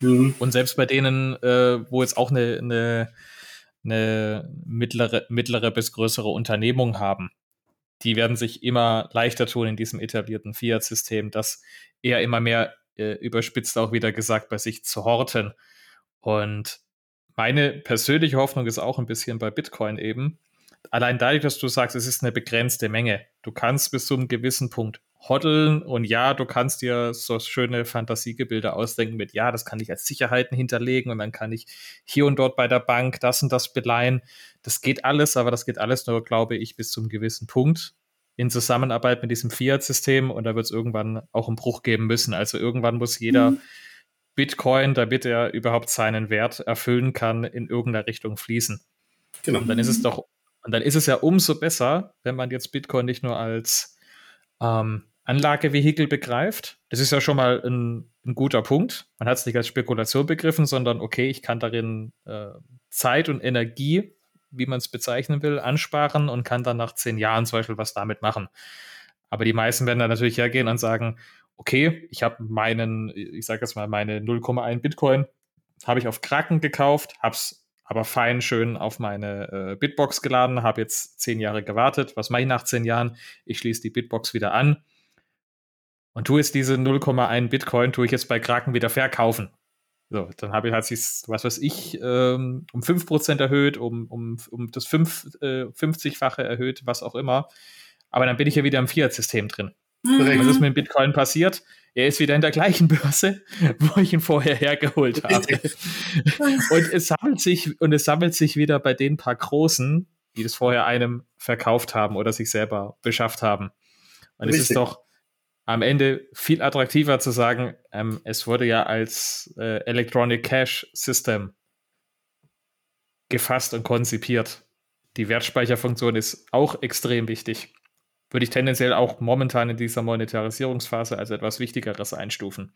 Mhm. Und selbst bei denen, äh, wo jetzt auch eine, eine, eine mittlere, mittlere bis größere Unternehmung haben, die werden sich immer leichter tun in diesem etablierten Fiat-System, dass eher immer mehr äh, überspitzt auch wieder gesagt, bei sich zu horten. Und meine persönliche Hoffnung ist auch ein bisschen bei Bitcoin eben. Allein dadurch, dass du sagst, es ist eine begrenzte Menge. Du kannst bis zu einem gewissen Punkt hoddeln und ja, du kannst dir so schöne Fantasiegebilde ausdenken mit, ja, das kann ich als Sicherheiten hinterlegen und dann kann ich hier und dort bei der Bank das und das beleihen. Das geht alles, aber das geht alles nur, glaube ich, bis zu einem gewissen Punkt in Zusammenarbeit mit diesem Fiat-System und da wird es irgendwann auch einen Bruch geben müssen. Also irgendwann muss jeder mhm. Bitcoin, damit er überhaupt seinen Wert erfüllen kann, in irgendeiner Richtung fließen. Genau. Und dann ist es doch, und dann ist es ja umso besser, wenn man jetzt Bitcoin nicht nur als ähm, Anlagevehikel begreift. Das ist ja schon mal ein ein guter Punkt. Man hat es nicht als Spekulation begriffen, sondern okay, ich kann darin äh, Zeit und Energie, wie man es bezeichnen will, ansparen und kann dann nach zehn Jahren zum Beispiel was damit machen. Aber die meisten werden dann natürlich hergehen und sagen, okay, ich habe meinen, ich sage jetzt mal, meine 0,1 Bitcoin habe ich auf Kraken gekauft, habe es aber fein schön auf meine äh, Bitbox geladen, habe jetzt zehn Jahre gewartet. Was mache ich nach zehn Jahren? Ich schließe die Bitbox wieder an und tue jetzt diese 0,1 Bitcoin, tue ich jetzt bei Kraken wieder verkaufen. So, dann habe ich, hat sich, was weiß ich, ähm, um 5% erhöht, um, um, um das 5, äh, 50-fache erhöht, was auch immer. Aber dann bin ich ja wieder im Fiat-System drin. Mhm. Was ist mit dem Bitcoin passiert? Er ist wieder in der gleichen Börse, [laughs] wo ich ihn vorher hergeholt habe. und es sammelt sich, und es sammelt sich wieder bei den paar Großen, die das vorher einem verkauft haben oder sich selber beschafft haben. Und Richtig. es ist doch am Ende viel attraktiver zu sagen, ähm, es wurde ja als äh, Electronic Cash System gefasst und konzipiert. Die Wertspeicherfunktion ist auch extrem wichtig würde ich tendenziell auch momentan in dieser Monetarisierungsphase als etwas Wichtigeres einstufen.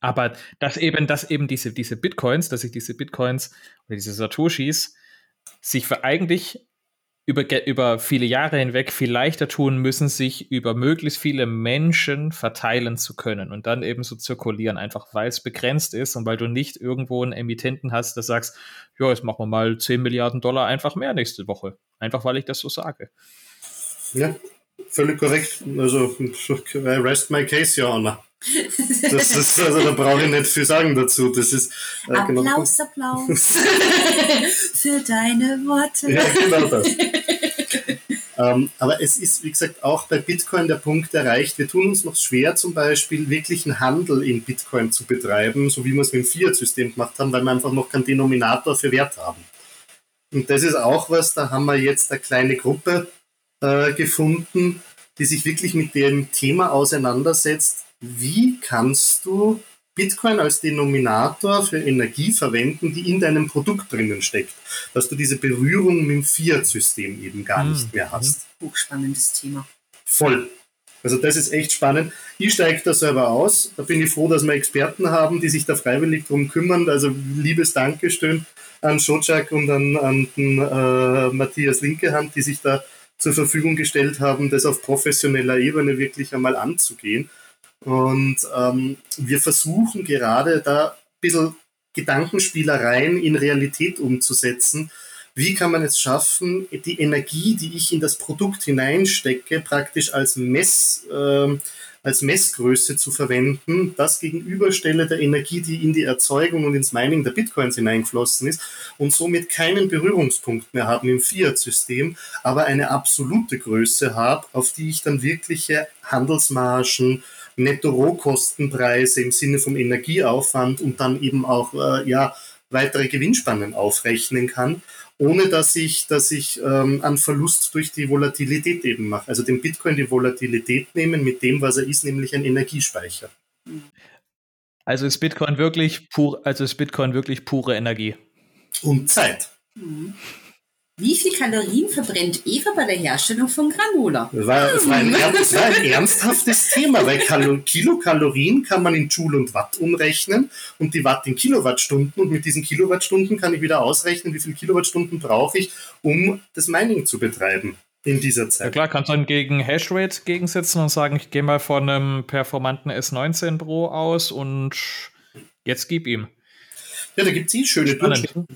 Aber dass eben, dass eben diese, diese Bitcoins, dass sich diese Bitcoins oder diese Satoshis sich für eigentlich über, über viele Jahre hinweg viel leichter tun müssen, sich über möglichst viele Menschen verteilen zu können und dann eben so zirkulieren, einfach weil es begrenzt ist und weil du nicht irgendwo einen Emittenten hast, der sagst, ja, jetzt machen wir mal 10 Milliarden Dollar einfach mehr nächste Woche. Einfach weil ich das so sage. Ja, völlig korrekt. Also, [laughs] rest my case, Honor. Das ist, also da brauche ich nicht viel sagen dazu. Das ist, äh, Applaus, genau. Applaus [laughs] für deine Worte. Ja, genau das. ähm, aber es ist, wie gesagt, auch bei Bitcoin der Punkt erreicht. Wir tun uns noch schwer, zum Beispiel wirklichen Handel in Bitcoin zu betreiben, so wie wir es mit dem Fiat-System gemacht haben, weil wir einfach noch keinen Denominator für Wert haben. Und das ist auch was, da haben wir jetzt eine kleine Gruppe, äh, gefunden, die sich wirklich mit dem Thema auseinandersetzt, wie kannst du Bitcoin als Denominator für Energie verwenden, die in deinem Produkt drinnen steckt. Dass du diese Berührung mit dem Fiat-System eben gar mhm. nicht mehr hast. Hochspannendes Thema. Voll. Also das ist echt spannend. Ich steige da selber aus. Da bin ich froh, dass wir Experten haben, die sich da freiwillig drum kümmern. Also liebes Dankeschön an Schotschak und an, an den, äh, Matthias Linkehand, die sich da zur Verfügung gestellt haben, das auf professioneller Ebene wirklich einmal anzugehen. Und ähm, wir versuchen gerade da ein bisschen Gedankenspielereien in Realität umzusetzen. Wie kann man es schaffen, die Energie, die ich in das Produkt hineinstecke, praktisch als Mess, äh, als Messgröße zu verwenden, das gegenüberstelle der Energie, die in die Erzeugung und ins Mining der Bitcoins hineingeflossen ist und somit keinen Berührungspunkt mehr haben im Fiat-System, aber eine absolute Größe habe, auf die ich dann wirkliche Handelsmargen, Netto-Rohkostenpreise im Sinne vom Energieaufwand und dann eben auch äh, ja, weitere Gewinnspannen aufrechnen kann ohne dass ich, dass ich ähm, einen Verlust durch die Volatilität eben mache. Also dem Bitcoin die Volatilität nehmen mit dem, was er ist, nämlich ein Energiespeicher. Also ist Bitcoin wirklich pur, also ist Bitcoin wirklich pure Energie. Und Zeit. Mhm. Wie viel Kalorien verbrennt Eva bei der Herstellung von Granola? Das war, das war, ein, das war ein, [laughs] ernsthaftes Thema, weil Kalo Kilokalorien kann man in Joule und Watt umrechnen und die Watt in Kilowattstunden und mit diesen Kilowattstunden kann ich wieder ausrechnen, wie viele Kilowattstunden brauche ich, um das Mining zu betreiben in dieser Zeit. Ja klar, kannst du dann gegen Hashrate gegensetzen und sagen, ich gehe mal von einem performanten S19 Pro aus und jetzt gib ihm. Ja, da gibt es eh schöne Durchschnitte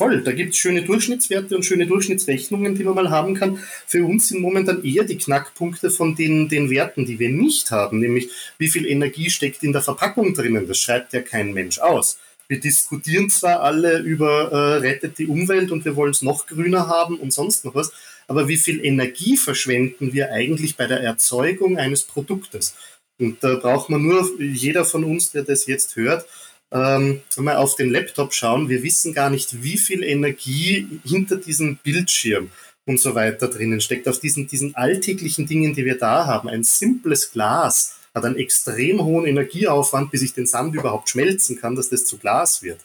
voll. Da gibt es schöne Durchschnittswerte und schöne Durchschnittsrechnungen, die man mal haben kann. Für uns sind momentan eher die Knackpunkte von den, den Werten, die wir nicht haben, nämlich wie viel Energie steckt in der Verpackung drinnen. Das schreibt ja kein Mensch aus. Wir diskutieren zwar alle über äh, rettet die Umwelt und wir wollen es noch grüner haben und sonst noch was, aber wie viel Energie verschwenden wir eigentlich bei der Erzeugung eines Produktes? Und da braucht man nur, jeder von uns, der das jetzt hört, ähm, mal auf den Laptop schauen, wir wissen gar nicht, wie viel Energie hinter diesem Bildschirm und so weiter drinnen steckt, auf diesen, diesen alltäglichen Dingen, die wir da haben. Ein simples Glas hat einen extrem hohen Energieaufwand, bis ich den Sand überhaupt schmelzen kann, dass das zu Glas wird.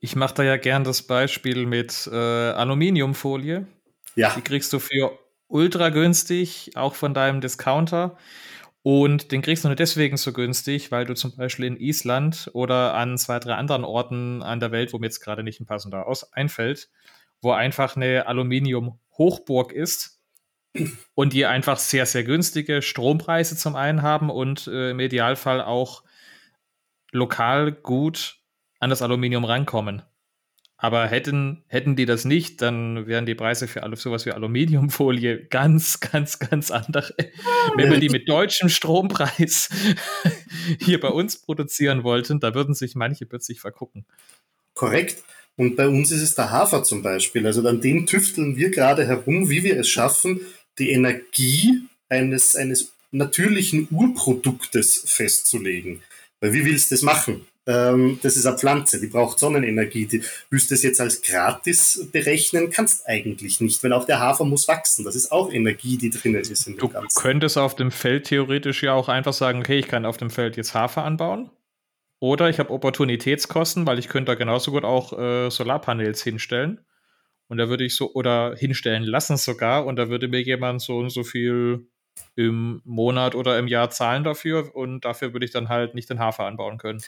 Ich mache da ja gern das Beispiel mit äh, Aluminiumfolie. Ja. Die kriegst du für ultra günstig, auch von deinem Discounter. Und den kriegst du nur deswegen so günstig, weil du zum Beispiel in Island oder an zwei, drei anderen Orten an der Welt, wo mir jetzt gerade nicht ein passender aus einfällt, wo einfach eine Aluminium-Hochburg ist [clears throat] und die einfach sehr, sehr günstige Strompreise zum einen haben und äh, im Idealfall auch lokal gut an das Aluminium rankommen. Aber hätten, hätten die das nicht, dann wären die Preise für sowas wie Aluminiumfolie [laughs] ganz, ganz, ganz andere. Wenn wir die mit deutschem Strompreis [laughs] hier bei uns produzieren wollten, da würden sich manche plötzlich vergucken. Korrekt. Und bei uns ist es der Hafer zum Beispiel. Also an dem tüfteln wir gerade herum, wie wir es schaffen, die Energie eines, eines natürlichen Urproduktes festzulegen. Weil wie willst du das machen? Ähm, das ist eine Pflanze, die braucht Sonnenenergie. Die willst du es jetzt als gratis berechnen, kannst eigentlich nicht, weil auch der Hafer muss wachsen. Das ist auch Energie, die drin ist in dem du Ganzen. Könntest auf dem Feld theoretisch ja auch einfach sagen, okay, ich kann auf dem Feld jetzt Hafer anbauen. Oder ich habe Opportunitätskosten, weil ich könnte da genauso gut auch äh, Solarpanels hinstellen. Und da würde ich so, oder hinstellen lassen sogar, und da würde mir jemand so und so viel im Monat oder im Jahr zahlen dafür und dafür würde ich dann halt nicht den Hafer anbauen können.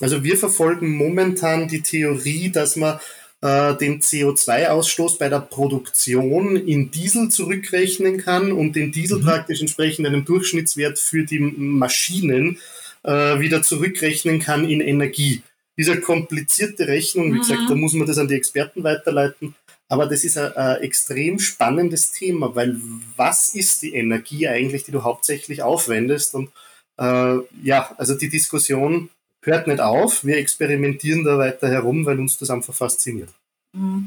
Also wir verfolgen momentan die Theorie, dass man äh, den CO2-Ausstoß bei der Produktion in Diesel zurückrechnen kann und den Diesel mhm. praktisch entsprechend einem Durchschnittswert für die Maschinen äh, wieder zurückrechnen kann in Energie. Diese komplizierte Rechnung, wie mhm. gesagt, da muss man das an die Experten weiterleiten. Aber das ist ein, ein, extrem spannendes Thema, weil was ist die Energie eigentlich, die du hauptsächlich aufwendest? Und äh, ja, also die Diskussion hört nicht auf. Wir experimentieren da weiter herum, weil uns das einfach fasziniert. Mhm.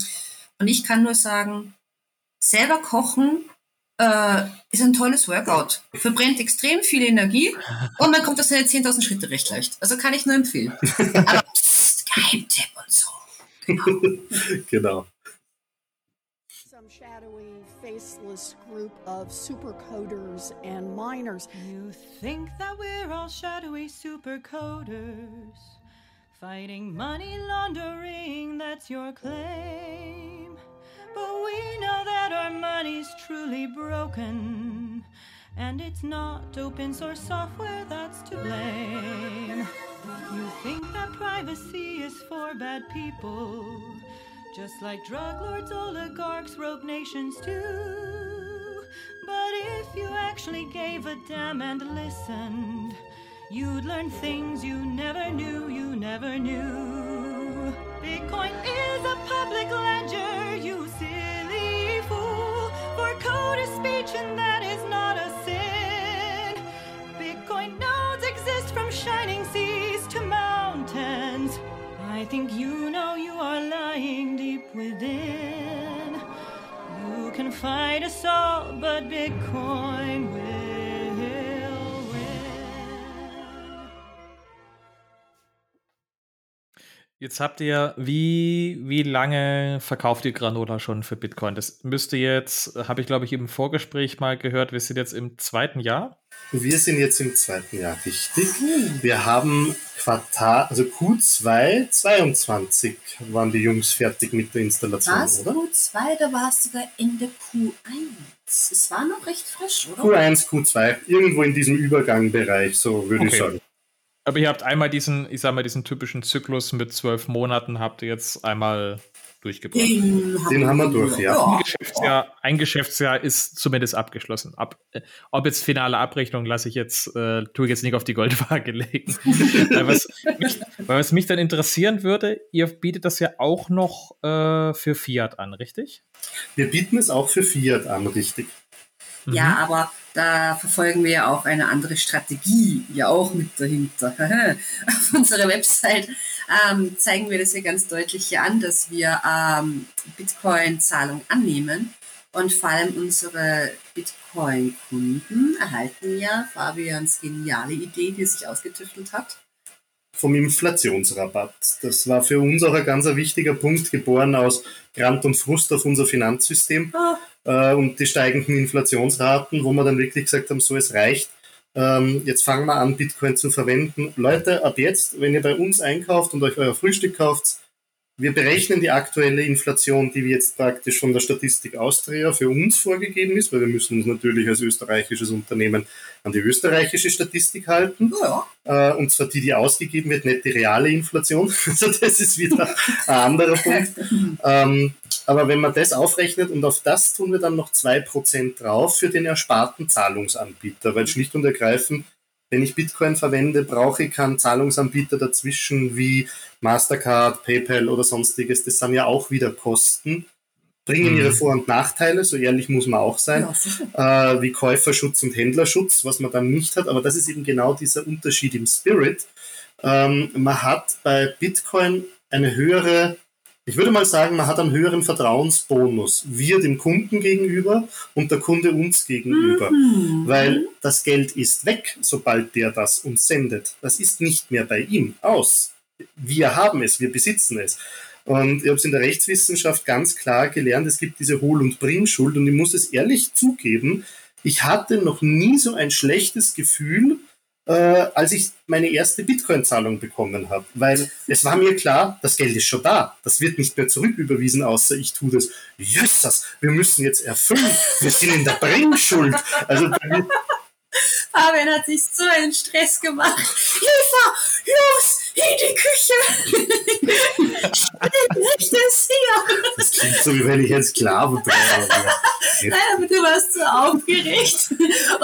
Und ich kann nur sagen, selber kochen äh, ist ein tolles Workout. Verbrennt extrem viel Energie und man kommt auf seine 10.000 Schritte recht leicht. Also kann ich nur empfehlen. [laughs] Aber pst, Geheimtipp und so. Genau. [laughs] genau. Faceless group of supercoders and miners. You think that we're all shadowy supercoders, fighting money laundering, that's your claim. But we know that our money's truly broken, and it's not open source software that's to blame. You think that privacy is for bad people. Just like drug lords, oligarchs, rogue nations too. But if you actually gave a damn and listened, you'd learn things you never knew, you never knew. Bitcoin is a public ledger, you silly fool. For code is speech, and that is not a sin. Bitcoin nodes exist from shining. I think you know you are lying deep within. You can fight us all, but Bitcoin will Jetzt habt ihr, wie, wie lange verkauft ihr Granola schon für Bitcoin? Das müsste jetzt, habe ich glaube ich im Vorgespräch mal gehört, wir sind jetzt im zweiten Jahr. Wir sind jetzt im zweiten Jahr, richtig. Wir haben Quartal, also Q2 22 waren die Jungs fertig mit der Installation, Was? oder? Q2, da war es sogar Ende Q1. Es war noch recht frisch, oder? Q1, Q2, irgendwo in diesem Übergangbereich, so würde okay. ich sagen. Aber ihr habt einmal diesen, ich sag mal, diesen typischen Zyklus mit zwölf Monaten habt ihr jetzt einmal durchgebracht. Den, Den haben wir durch, ja. Ein Geschäftsjahr, ein Geschäftsjahr ist zumindest abgeschlossen. Ab, äh, ob jetzt finale Abrechnung lasse ich jetzt, äh, tue ich jetzt nicht auf die Goldwaage [laughs] legen. weil, was mich, weil was mich dann interessieren würde, ihr bietet das ja auch noch äh, für Fiat an, richtig? Wir bieten es auch für Fiat an, richtig. Ja, mhm. aber da verfolgen wir ja auch eine andere Strategie ja auch mit dahinter. [laughs] Auf unserer Website ähm, zeigen wir das ja ganz deutlich hier an, dass wir ähm, Bitcoin-Zahlung annehmen und vor allem unsere Bitcoin-Kunden erhalten ja Fabians geniale Idee, die er sich ausgetüftelt hat. Vom Inflationsrabatt. Das war für uns auch ein ganz wichtiger Punkt, geboren aus Grant und Frust auf unser Finanzsystem. Ah äh, und die steigenden Inflationsraten, wo wir dann wirklich gesagt haben, so es reicht. Ähm, jetzt fangen wir an, Bitcoin zu verwenden. Leute, ab jetzt, wenn ihr bei uns einkauft und euch euer Frühstück kauft, wir berechnen die aktuelle Inflation, die jetzt praktisch von der Statistik Austria für uns vorgegeben ist, weil wir müssen uns natürlich als österreichisches Unternehmen an die österreichische Statistik halten. Ja. Äh, und zwar die, die ausgegeben wird, nicht die reale Inflation. [laughs] Also das ist wieder ein anderer Punkt. [laughs] Aber wenn man das aufrechnet und auf das tun wir dann noch zwei Prozent drauf für den ersparten Zahlungsanbieter, weil schlicht und ergreifend wenn ich Bitcoin verwende, brauche ich keinen Zahlungsanbieter dazwischen wie Mastercard, PayPal oder sonstiges. Das sind ja auch wieder Kosten. Bringen mhm. ihre Vor- und Nachteile, so ehrlich muss man auch sein, ja, [laughs] äh, wie Käuferschutz und Händlerschutz, was man dann nicht hat. Aber das ist eben genau dieser Unterschied im Spirit. Ähm, man hat bei Bitcoin eine höhere ich würde mal sagen, man hat einen höheren Vertrauensbonus. Wir dem Kunden gegenüber und der Kunde uns gegenüber. Mhm. Weil das Geld ist weg, sobald der das uns sendet. Das ist nicht mehr bei ihm aus. Wir haben es, wir besitzen es. Und ich habe es in der Rechtswissenschaft ganz klar gelernt, es gibt diese Hohl- und Bringschuld. Und ich muss es ehrlich zugeben, ich hatte noch nie so ein schlechtes Gefühl, äh, als ich meine erste Bitcoin-Zahlung bekommen habe. Weil es war mir klar, das Geld ist schon da. Das wird nicht mehr zurücküberwiesen, außer ich tue das. Jössas, wir müssen jetzt erfüllen. Wir sind in der Bringschuld. Also Fabian hat sich so einen Stress gemacht. Hilfe! Los! In die Küche! Schnell, nicht das hier! Das klingt so, wie wenn ich ein Sklave wäre. [laughs] Nein, aber du warst so aufgeregt.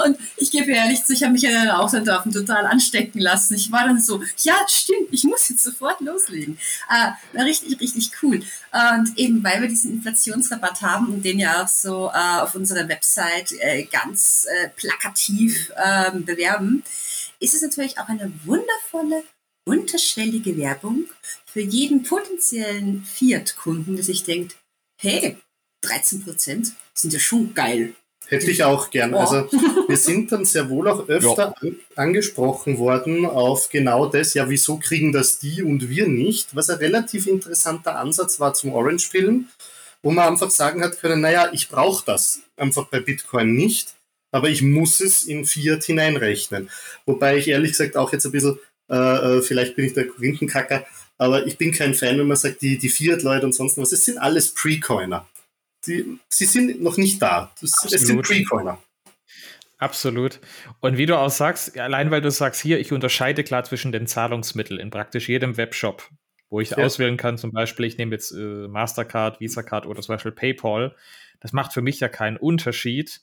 Und ich gebe ehrlich zu, ich habe mich ja dann auch davon total anstecken lassen. Ich war dann so, ja, stimmt, ich muss jetzt sofort loslegen. Äh, richtig, richtig cool. Und eben, weil wir diesen Inflationsrabatt haben und den ja auch so äh, auf unserer Website äh, ganz äh, plakativ ähm, bewerben, ist es natürlich auch eine wundervolle, unterschwellige Werbung für jeden potenziellen Fiat-Kunden, der sich denkt, hey, 13 Prozent sind ja schon geil. Hätte ich auch gern. Oh. Also [laughs] wir sind dann sehr wohl auch öfter ja. angesprochen worden auf genau das, ja, wieso kriegen das die und wir nicht, was ein relativ interessanter Ansatz war zum Orange-Pillen, wo man einfach sagen hat können, naja, ich brauche das einfach bei Bitcoin nicht aber ich muss es in Fiat hineinrechnen. Wobei ich ehrlich gesagt auch jetzt ein bisschen, äh, äh, vielleicht bin ich der Korinthenkacker, aber ich bin kein Fan, wenn man sagt, die, die Fiat-Leute und sonst was, es sind alles Pre-Coiner. Sie, sie sind noch nicht da. Das, es sind Pre-Coiner. Absolut. Und wie du auch sagst, allein weil du sagst, hier, ich unterscheide klar zwischen den Zahlungsmitteln in praktisch jedem Webshop, wo ich ja. auswählen kann, zum Beispiel, ich nehme jetzt äh, Mastercard, Visa Card oder zum Beispiel PayPal. Das macht für mich ja keinen Unterschied,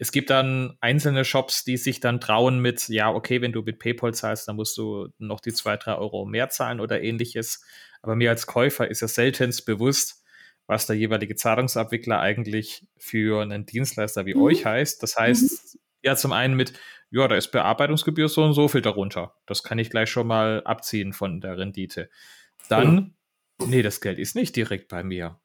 es gibt dann einzelne Shops, die sich dann trauen mit, ja, okay, wenn du mit PayPal zahlst, dann musst du noch die zwei, drei Euro mehr zahlen oder ähnliches. Aber mir als Käufer ist ja seltenst bewusst, was der jeweilige Zahlungsabwickler eigentlich für einen Dienstleister wie mhm. euch heißt. Das heißt, mhm. ja, zum einen mit, ja, da ist Bearbeitungsgebühr so und so viel darunter. Das kann ich gleich schon mal abziehen von der Rendite. Dann, ja. nee, das Geld ist nicht direkt bei mir.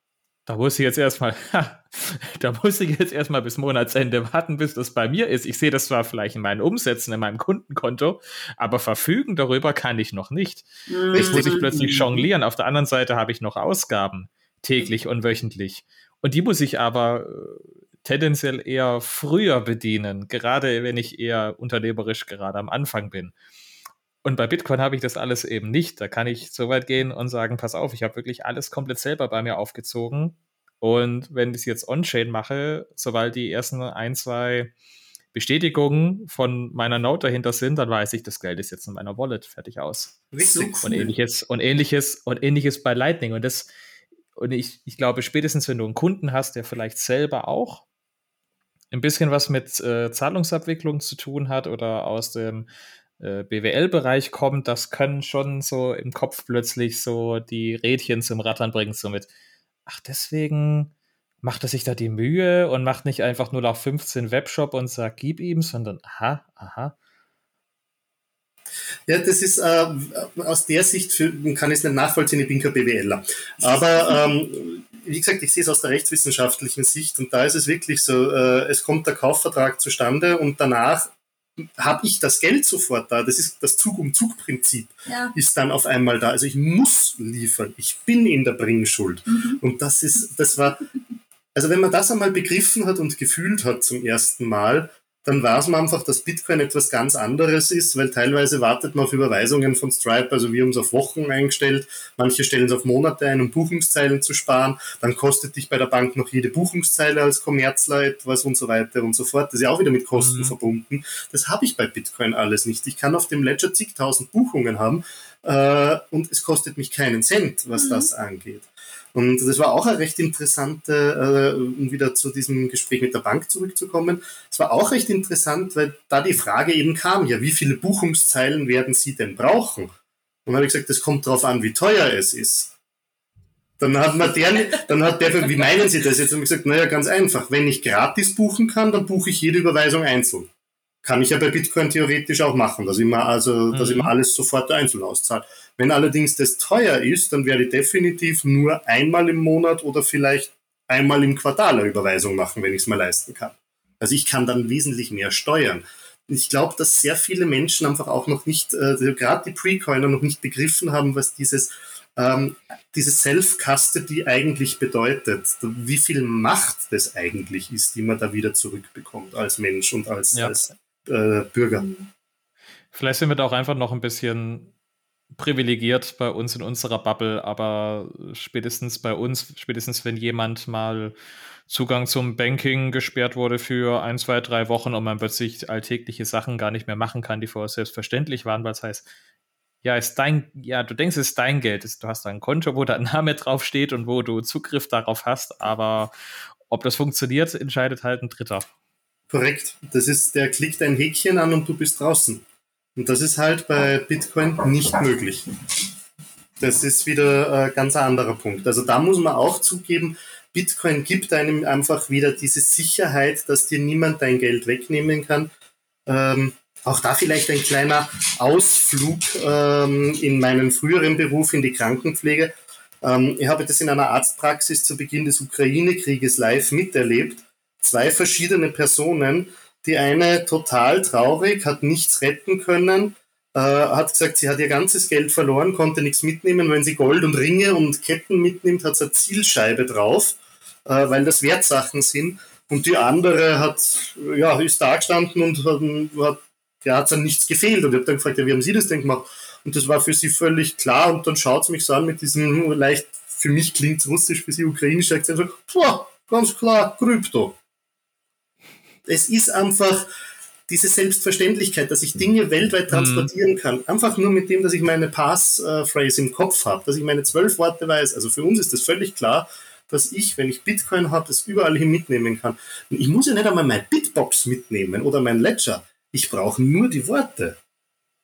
Da muss ich jetzt erstmal, [laughs] da muss ich jetzt erstmal bis Monatsende warten, bis das bei mir ist. Ich sehe das zwar vielleicht in meinen Umsätzen, in meinem Kundenkonto, aber verfügen darüber kann ich noch nicht. Mhm. Jetzt muss ich plötzlich jonglieren. Auf der anderen Seite habe ich noch Ausgaben, täglich und wöchentlich. Und die muss ich aber äh, tendenziell eher früher bedienen, gerade wenn ich eher unternehmerisch gerade am Anfang bin. Und bei Bitcoin habe ich das alles eben nicht. Da kann ich so weit gehen und sagen, pass auf, ich habe wirklich alles komplett selber bei mir aufgezogen. Und wenn ich es jetzt on-chain mache, sobald die ersten ein, zwei Bestätigungen von meiner Note dahinter sind, dann weiß ich, das Geld ist jetzt in meiner Wallet fertig aus. Richtig. Und ähnliches und ähnliches und ähnliches bei Lightning. Und das, und ich, ich glaube, spätestens wenn du einen Kunden hast, der vielleicht selber auch ein bisschen was mit äh, Zahlungsabwicklung zu tun hat oder aus dem BWL-Bereich kommt, das können schon so im Kopf plötzlich so die Rädchen zum Rattern bringen, so mit, ach, deswegen macht er sich da die Mühe und macht nicht einfach nur nach 15 Webshop und sagt, gib ihm, sondern, aha, aha. Ja, das ist äh, aus der Sicht, für, kann ich es nicht nachvollziehen, ich bin kein BWLer. Aber ähm, wie gesagt, ich sehe es aus der rechtswissenschaftlichen Sicht und da ist es wirklich so, äh, es kommt der Kaufvertrag zustande und danach habe ich das Geld sofort da. Das ist das Zug-um-Zug-Prinzip ja. ist dann auf einmal da. Also ich muss liefern. Ich bin in der Bringschuld. Mhm. Und das ist, das war, also wenn man das einmal begriffen hat und gefühlt hat zum ersten Mal, dann weiß man einfach, dass Bitcoin etwas ganz anderes ist, weil teilweise wartet man auf Überweisungen von Stripe, also wir haben es auf Wochen eingestellt, manche stellen es auf Monate ein, um Buchungszeilen zu sparen, dann kostet dich bei der Bank noch jede Buchungszeile als Kommerzler etwas und so weiter und so fort. Das ist ja auch wieder mit Kosten mhm. verbunden. Das habe ich bei Bitcoin alles nicht. Ich kann auf dem Ledger zigtausend Buchungen haben äh, und es kostet mich keinen Cent, was mhm. das angeht. Und das war auch eine recht interessante, äh, um wieder zu diesem Gespräch mit der Bank zurückzukommen. Es war auch recht interessant, weil da die Frage eben kam, ja, wie viele Buchungszeilen werden Sie denn brauchen? Und dann habe ich gesagt, das kommt darauf an, wie teuer es ist. Dann hat man der, dann hat der, wie meinen Sie das jetzt? Und ich gesagt, naja, ganz einfach. Wenn ich gratis buchen kann, dann buche ich jede Überweisung einzeln. Kann ich ja bei Bitcoin theoretisch auch machen, dass ich mir also, dass ich mir mhm. alles sofort einzeln auszahle. Wenn allerdings das teuer ist, dann werde ich definitiv nur einmal im Monat oder vielleicht einmal im Quartal eine Überweisung machen, wenn ich es mir leisten kann. Also ich kann dann wesentlich mehr steuern. Ich glaube, dass sehr viele Menschen einfach auch noch nicht, äh, gerade die Precoiner noch nicht begriffen haben, was dieses ähm, diese Self-Custody eigentlich bedeutet, wie viel Macht das eigentlich ist, die man da wieder zurückbekommt als Mensch und als, ja. als äh, Bürger. Vielleicht sind wir da auch einfach noch ein bisschen privilegiert bei uns in unserer Bubble, aber spätestens bei uns, spätestens wenn jemand mal Zugang zum Banking gesperrt wurde für ein, zwei, drei Wochen und man plötzlich alltägliche Sachen gar nicht mehr machen kann, die vorher selbstverständlich waren, weil es heißt, ja, ist dein, ja, du denkst, es ist dein Geld. Du hast ein Konto, wo dein Name draufsteht und wo du Zugriff darauf hast, aber ob das funktioniert, entscheidet halt ein Dritter. Korrekt. Das ist, der klickt ein Häkchen an und du bist draußen. Und das ist halt bei Bitcoin nicht möglich. Das ist wieder ein ganz anderer Punkt. Also da muss man auch zugeben, Bitcoin gibt einem einfach wieder diese Sicherheit, dass dir niemand dein Geld wegnehmen kann. Ähm, auch da vielleicht ein kleiner Ausflug ähm, in meinen früheren Beruf in die Krankenpflege. Ähm, ich habe das in einer Arztpraxis zu Beginn des Ukraine-Krieges live miterlebt. Zwei verschiedene Personen, die eine total traurig, hat nichts retten können, äh, hat gesagt, sie hat ihr ganzes Geld verloren, konnte nichts mitnehmen. Wenn sie Gold und Ringe und Ketten mitnimmt, hat sie eine Zielscheibe drauf, äh, weil das Wertsachen sind. Und die andere hat, ja, ist da gestanden und hat, hat der hat dann nichts gefehlt. Und ich habe dann gefragt, ja, wie haben Sie das denn gemacht? Und das war für sie völlig klar. Und dann schaut sie mich so an mit diesem leicht, für mich klingt russisch, für sie ukrainisch, sagt sie so, ganz klar, Krypto es ist einfach diese Selbstverständlichkeit, dass ich Dinge weltweit mhm. transportieren mhm. kann, einfach nur mit dem, dass ich meine Passphrase im Kopf habe, dass ich meine zwölf Worte weiß. Also für uns ist das völlig klar, dass ich, wenn ich Bitcoin habe, das überall hin mitnehmen kann. Und ich muss ja nicht einmal mein Bitbox mitnehmen oder mein Ledger. Ich brauche nur die Worte.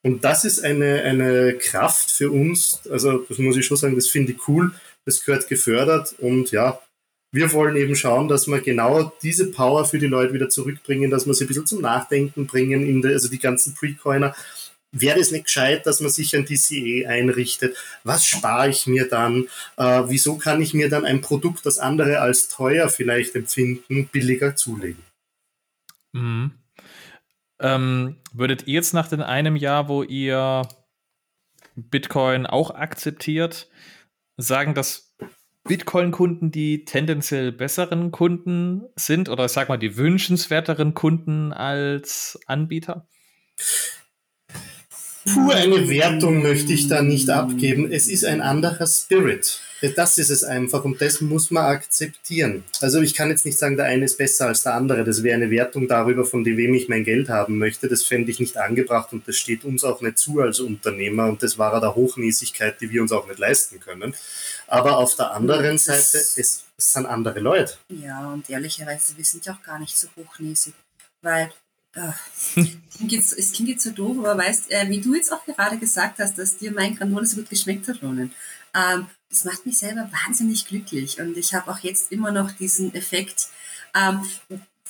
Und das ist eine, eine Kraft für uns, also das muss ich schon sagen, das finde ich cool, das gehört gefördert und ja, wir wollen eben schauen, dass wir genau diese Power für die Leute wieder zurückbringen, dass wir sie ein bisschen zum Nachdenken bringen, in der, also die ganzen Precoiner. Wäre es nicht gescheit, dass man sich ein DCE einrichtet? Was spare ich mir dann? Äh, wieso kann ich mir dann ein Produkt, das andere als teuer vielleicht empfinden, billiger zulegen? Mhm. Ähm, würdet ihr jetzt nach den einem Jahr, wo ihr Bitcoin auch akzeptiert, sagen, dass Bitcoin-Kunden die tendenziell besseren Kunden sind oder sag mal die wünschenswerteren Kunden als Anbieter? Puh, eine Wertung möchte ich da nicht abgeben. Es ist ein anderer Spirit. Das ist es einfach und das muss man akzeptieren. Also ich kann jetzt nicht sagen, der eine ist besser als der andere. Das wäre eine Wertung darüber, von wem ich mein Geld haben möchte. Das fände ich nicht angebracht und das steht uns auch nicht zu als Unternehmer und das war der Hochnäsigkeit, die wir uns auch nicht leisten können. Aber auf der anderen Seite, es, es sind andere Leute. Ja, und ehrlicherweise, wir sind ja auch gar nicht so hochnäsig, weil äh, [laughs] klingt jetzt, es klingt jetzt so doof, aber weißt, äh, wie du jetzt auch gerade gesagt hast, dass dir mein Granola so gut geschmeckt hat, Ronen, ähm, das macht mich selber wahnsinnig glücklich und ich habe auch jetzt immer noch diesen Effekt. Ähm,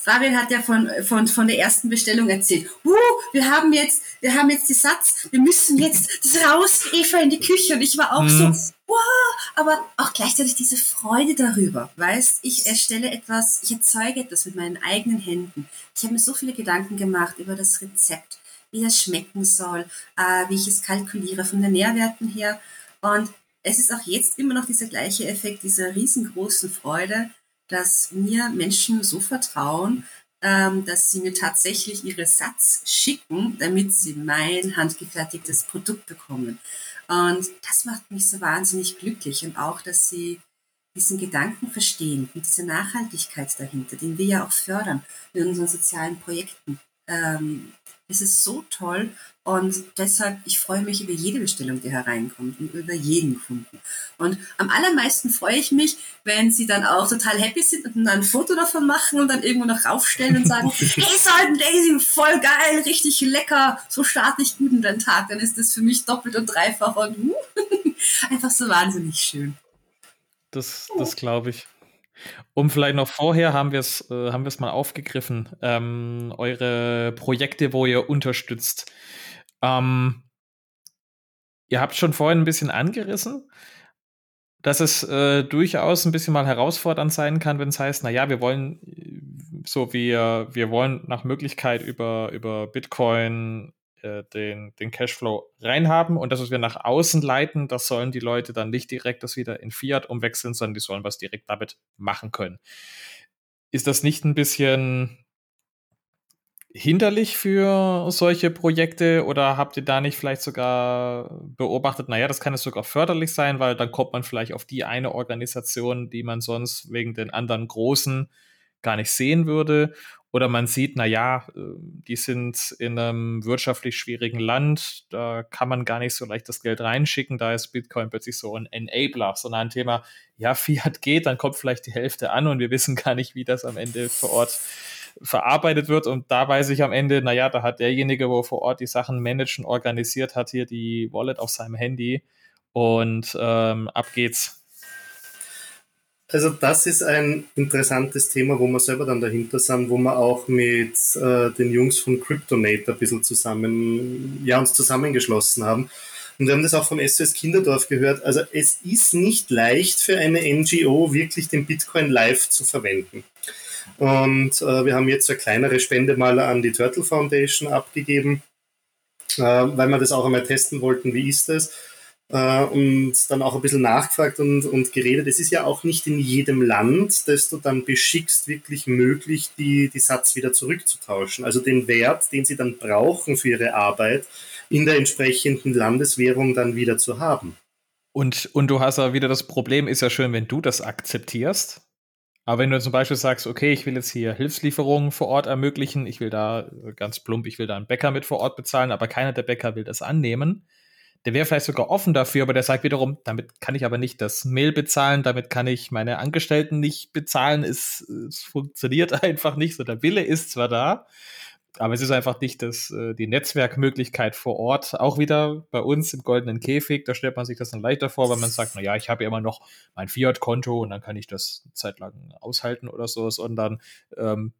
Fabian hat ja von, von, von der ersten Bestellung erzählt. Uh, wir haben jetzt, wir haben jetzt den Satz, wir müssen jetzt das raus, Eva in die Küche. Und ich war auch mhm. so, wow, aber auch gleichzeitig diese Freude darüber. Weißt, ich erstelle etwas, ich erzeuge etwas mit meinen eigenen Händen. Ich habe mir so viele Gedanken gemacht über das Rezept, wie das schmecken soll, äh, wie ich es kalkuliere von den Nährwerten her. Und es ist auch jetzt immer noch dieser gleiche Effekt dieser riesengroßen Freude, dass mir Menschen so vertrauen, ähm, dass sie mir tatsächlich ihre Satz schicken, damit sie mein handgefertigtes Produkt bekommen. Und das macht mich so wahnsinnig glücklich und auch, dass sie diesen Gedanken verstehen und diese Nachhaltigkeit dahinter, den wir ja auch fördern in unseren sozialen Projekten. Ähm, es ist so toll und deshalb, ich freue mich über jede Bestellung, die hereinkommt und über jeden Kunden. Und am allermeisten freue ich mich, wenn sie dann auch total happy sind und dann ein Foto davon machen und dann irgendwo noch raufstellen und sagen, [laughs] hey Salt Daisy, voll geil, richtig lecker, so starte ich gut in den Tag. Dann ist das für mich doppelt und dreifach und uh, [laughs] einfach so wahnsinnig schön. Das, das glaube ich. Um vielleicht noch vorher haben wir es äh, mal aufgegriffen, ähm, eure Projekte, wo ihr unterstützt. Ähm, ihr habt schon vorhin ein bisschen angerissen, dass es äh, durchaus ein bisschen mal herausfordernd sein kann, wenn es heißt, naja, wir wollen so wir wir wollen nach Möglichkeit über über Bitcoin äh, den, den Cashflow reinhaben und das, was wir nach außen leiten, das sollen die Leute dann nicht direkt das wieder in Fiat umwechseln, sondern die sollen was direkt damit machen können. Ist das nicht ein bisschen hinderlich für solche Projekte oder habt ihr da nicht vielleicht sogar beobachtet, naja, das kann es sogar förderlich sein, weil dann kommt man vielleicht auf die eine Organisation, die man sonst wegen den anderen großen gar nicht sehen würde oder man sieht, na ja, äh, die sind in einem wirtschaftlich schwierigen Land, da kann man gar nicht so leicht das Geld reinschicken, da ist Bitcoin plötzlich so ein Enabler, sondern ein Thema, ja, Fiat geht, dann kommt vielleicht die Hälfte an und wir wissen gar nicht, wie das am Ende vor Ort verarbeitet wird. Und da weiß ich am Ende, naja, da hat derjenige, wo vor Ort die Sachen managen, organisiert hat, hier die Wallet auf seinem Handy und ähm, ab geht's. Also das ist ein interessantes Thema, wo wir selber dann dahinter sind, wo wir auch mit äh, den Jungs von Cryptonate ein bisschen zusammen, ja, uns zusammengeschlossen haben. Und wir haben das auch vom SOS Kinderdorf gehört. Also es ist nicht leicht für eine NGO wirklich den Bitcoin live zu verwenden. Und äh, wir haben jetzt eine kleinere Spende mal an die Turtle Foundation abgegeben, äh, weil wir das auch einmal testen wollten, wie ist das äh, und dann auch ein bisschen nachgefragt und, und geredet. Es ist ja auch nicht in jedem Land, das du dann beschickst, wirklich möglich, die, die Satz wieder zurückzutauschen. Also den Wert, den sie dann brauchen für ihre Arbeit, in der entsprechenden Landeswährung dann wieder zu haben. Und, und du hast ja wieder das Problem, ist ja schön, wenn du das akzeptierst. Aber wenn du zum Beispiel sagst, okay, ich will jetzt hier Hilfslieferungen vor Ort ermöglichen, ich will da ganz plump, ich will da einen Bäcker mit vor Ort bezahlen, aber keiner der Bäcker will das annehmen, der wäre vielleicht sogar offen dafür, aber der sagt wiederum, damit kann ich aber nicht das Mail bezahlen, damit kann ich meine Angestellten nicht bezahlen, es, es funktioniert [laughs] einfach nicht so. Der Wille ist zwar da, aber es ist einfach nicht das, äh, die Netzwerkmöglichkeit vor Ort. Auch wieder bei uns im goldenen Käfig, da stellt man sich das dann leichter vor, weil man sagt, na ja, ich habe ja immer noch mein Fiat-Konto und dann kann ich das eine Zeit lang aushalten oder so, sondern ähm,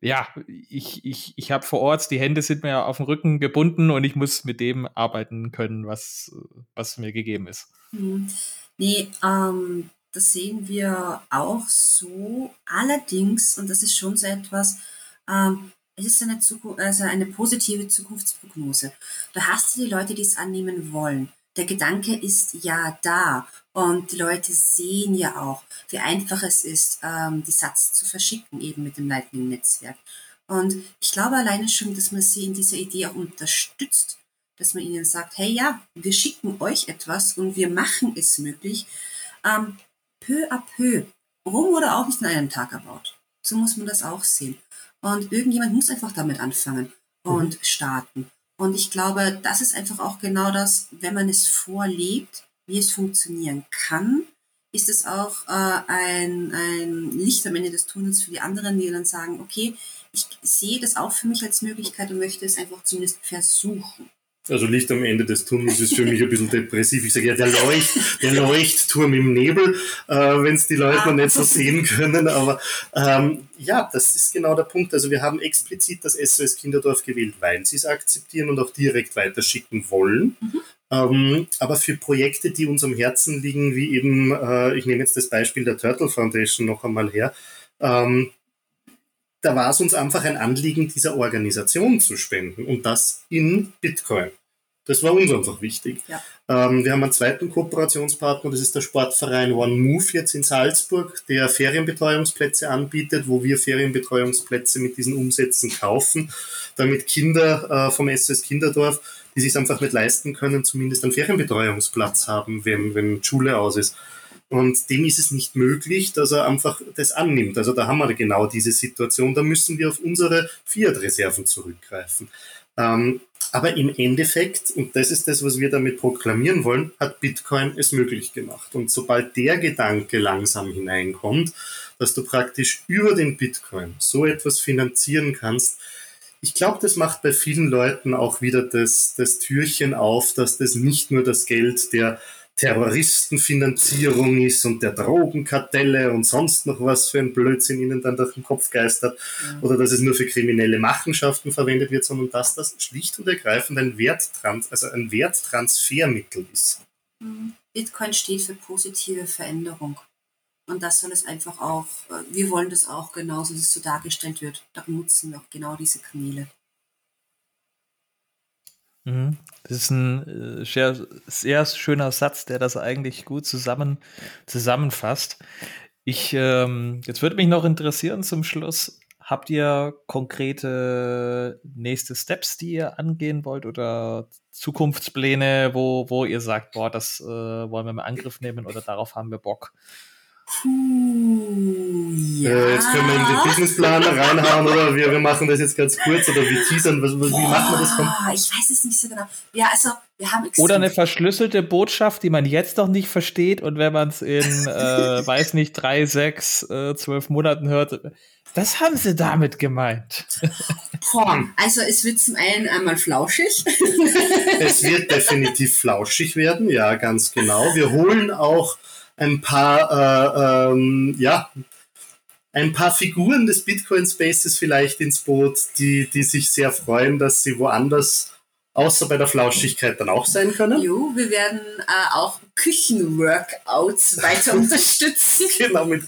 ja, ich, ich, ich habe vor Ort, die Hände sind mir auf dem Rücken gebunden und ich muss mit dem arbeiten können, was, was mir gegeben ist. Mhm. Nee, ähm, das sehen wir auch so. Allerdings, und das ist schon so etwas, ähm, es ist eine, Zukunft, also eine positive Zukunftsprognose. Da hast du die Leute, die es annehmen wollen der Gedanke ist ja da und die Leute sehen ja auch, wie einfach es ist, ähm, die Satz zu verschicken, eben mit dem Lightning-Netzwerk. Und ich glaube alleine schon, dass man sie in dieser Idee auch unterstützt, dass man ihnen sagt, hey ja, wir schicken euch etwas und wir machen es möglich, ähm, peu à peu. Rom wurde auch nicht in einem Tag erbaut. So muss man das auch sehen. Und irgendjemand muss einfach damit anfangen und mhm. starten. Und ich glaube, das ist einfach auch genau das, wenn man es vorlebt, wie es funktionieren kann, ist es auch äh, ein, ein Licht am Ende des Tunnels für die anderen, die dann sagen, okay, ich sehe das auch für mich als Möglichkeit und möchte es einfach zumindest versuchen. Also Licht am Ende des Tunnels ist für mich ein bisschen depressiv. Ich sage ja, der, Leucht, der Leuchtturm im Nebel, äh, wenn es die Leute noch nicht so sehen können. Aber ähm, ja, das ist genau der Punkt. Also wir haben explizit das SOS Kinderdorf gewählt, weil sie es akzeptieren und auch direkt weiterschicken wollen. Mhm. Ähm, aber für Projekte, die uns am Herzen liegen, wie eben, äh, ich nehme jetzt das Beispiel der Turtle Foundation noch einmal her, ähm, da war es uns einfach ein Anliegen, dieser Organisation zu spenden und das in Bitcoin. Das war uns einfach wichtig. Ja. Ähm, wir haben einen zweiten Kooperationspartner, das ist der Sportverein One Move jetzt in Salzburg, der Ferienbetreuungsplätze anbietet, wo wir Ferienbetreuungsplätze mit diesen Umsätzen kaufen, damit Kinder äh, vom SS Kinderdorf, die sich einfach nicht leisten können, zumindest einen Ferienbetreuungsplatz haben, wenn, wenn Schule aus ist. Und dem ist es nicht möglich, dass er einfach das annimmt. Also da haben wir genau diese Situation. Da müssen wir auf unsere Fiat-Reserven zurückgreifen. Ähm, aber im Endeffekt, und das ist das, was wir damit proklamieren wollen, hat Bitcoin es möglich gemacht. Und sobald der Gedanke langsam hineinkommt, dass du praktisch über den Bitcoin so etwas finanzieren kannst, ich glaube, das macht bei vielen Leuten auch wieder das, das Türchen auf, dass das nicht nur das Geld der Terroristenfinanzierung ist und der Drogenkartelle und sonst noch was für ein Blödsinn ihnen dann durch den Kopf geistert ja. oder dass es nur für kriminelle Machenschaften verwendet wird, sondern dass das schlicht und ergreifend ein, Werttrans also ein Werttransfermittel ist. Mhm. Bitcoin steht für positive Veränderung. Und das soll es einfach auch, äh, wir wollen das auch genauso, dass es so dargestellt wird. Da nutzen wir auch genau diese Kanäle. Mhm. Das ist ein äh, sehr, sehr schöner Satz, der das eigentlich gut zusammen, zusammenfasst. Ich, ähm, jetzt würde mich noch interessieren zum Schluss, habt ihr konkrete nächste Steps, die ihr angehen wollt oder Zukunftspläne, wo, wo ihr sagt, boah, das äh, wollen wir mal Angriff nehmen oder darauf haben wir Bock? Puh, ja. Äh, jetzt können wir in den Businessplan reinhauen oder wir, wir machen das jetzt ganz kurz oder wir teasern. Was, wie Boah, machen wir das? Komm. Ich weiß es nicht so genau. Ja, also wir haben Oder eine verschlüsselte Botschaft, die man jetzt noch nicht versteht und wenn man es in, [laughs] äh, weiß nicht, drei, sechs, äh, zwölf Monaten hört, das haben sie damit gemeint. Boah, also es wird zum einen einmal flauschig. es wird definitiv flauschig werden, ja, ganz genau. Wir holen auch ein paar, äh, ähm, ja, ein paar Figuren des Bitcoin Spaces vielleicht ins Boot, die, die sich sehr freuen, dass sie woanders außer bei der Flauschigkeit dann auch sein können. Jo, wir werden äh, auch Küchenworkouts weiter [laughs] unterstützen. genau, mit,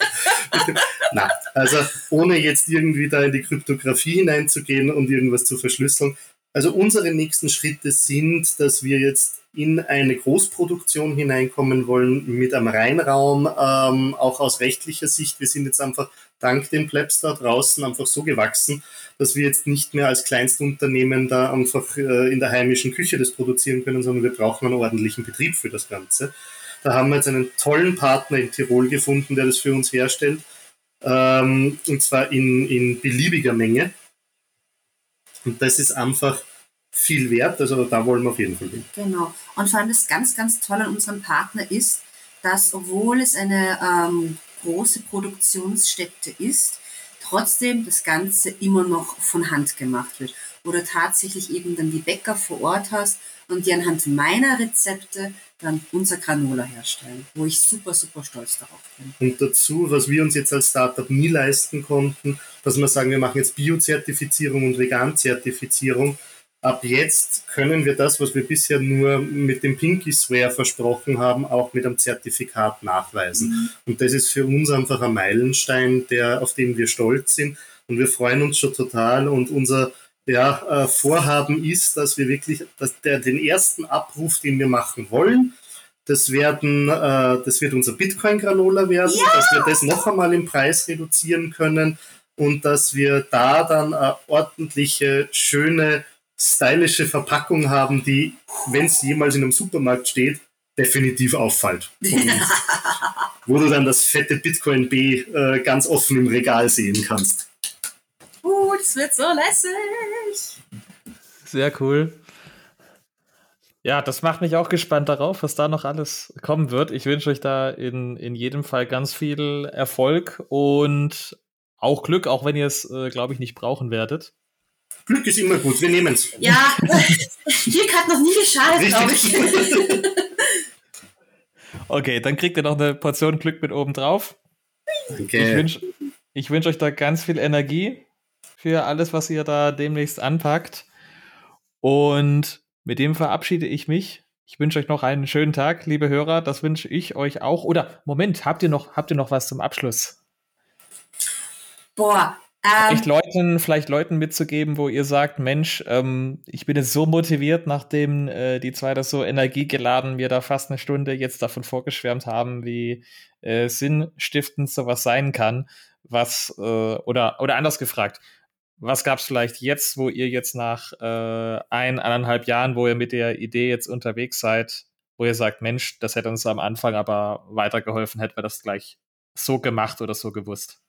mit na, also ohne jetzt irgendwie da in die Kryptographie hineinzugehen und irgendwas zu verschlüsseln. Also unsere nächsten Schritte sind, dass wir jetzt in eine Großproduktion hineinkommen wollen mit einem Reinraum, ähm, auch aus rechtlicher Sicht. Wir sind jetzt einfach dank den Plebs da draußen einfach so gewachsen, dass wir jetzt nicht mehr als Kleinstunternehmen da einfach äh, in der heimischen Küche das produzieren können, sondern wir brauchen einen ordentlichen Betrieb für das Ganze. Da haben wir jetzt einen tollen Partner in Tirol gefunden, der das für uns herstellt, ähm, und zwar in, in beliebiger Menge. Und das ist einfach viel wert. Also da wollen wir auf jeden Fall hin. Genau. Und vor allem das ganz, ganz Tolle an unserem Partner ist, dass obwohl es eine ähm, große Produktionsstätte ist, trotzdem das Ganze immer noch von Hand gemacht wird. Oder tatsächlich eben dann die Bäcker vor Ort hast und die anhand meiner Rezepte dann unser Granola herstellen, wo ich super, super stolz darauf bin. Und dazu, was wir uns jetzt als Startup nie leisten konnten, dass wir sagen, wir machen jetzt Bio-Zertifizierung und Vegan-Zertifizierung, ab jetzt können wir das, was wir bisher nur mit dem Pinky Swear versprochen haben, auch mit einem Zertifikat nachweisen. Mhm. Und das ist für uns einfach ein Meilenstein, der, auf den wir stolz sind. Und wir freuen uns schon total. Und unser ja, äh, Vorhaben ist, dass wir wirklich dass der, den ersten Abruf, den wir machen wollen, das, werden, äh, das wird unser Bitcoin-Granola werden, ja! dass wir das noch einmal im Preis reduzieren können und dass wir da dann eine ordentliche, schöne stylische Verpackung haben, die, wenn es jemals in einem Supermarkt steht, definitiv auffällt. [laughs] wo du dann das fette Bitcoin B äh, ganz offen im Regal sehen kannst. Uh, das wird so lässig. Sehr cool. Ja, das macht mich auch gespannt darauf, was da noch alles kommen wird. Ich wünsche euch da in, in jedem Fall ganz viel Erfolg und auch Glück, auch wenn ihr es, äh, glaube ich, nicht brauchen werdet. Glück ist immer gut, wir nehmen es. Ja, [laughs] Glück hat noch nie geschadet, glaube ich. okay, dann kriegt ihr noch eine Portion Glück mit oben drauf. Okay. Ich wünsche wünsch euch da ganz viel Energie für alles, was ihr da demnächst anpackt. Und mit dem verabschiede ich mich. Ich wünsche euch noch einen schönen Tag, liebe Hörer. Das wünsche ich euch auch. Oder Moment, habt ihr noch, habt ihr noch was zum Abschluss? Boah, vielleicht, Leuten, vielleicht Leuten mitzugeben, wo ihr sagt, Mensch, ähm, ich bin jetzt so motiviert, nachdem äh, die zwei das so energiegeladen mir da fast eine Stunde jetzt davon vorgeschwärmt haben, wie äh, sinnstiftend sowas sein kann, was, äh, oder, oder anders gefragt, was gab es vielleicht jetzt, wo ihr jetzt nach äh, ein, anderthalb Jahren, wo ihr mit der Idee jetzt unterwegs seid, wo ihr sagt, Mensch, das hätte uns am Anfang aber weitergeholfen, hätten wir das gleich so gemacht oder so gewusst?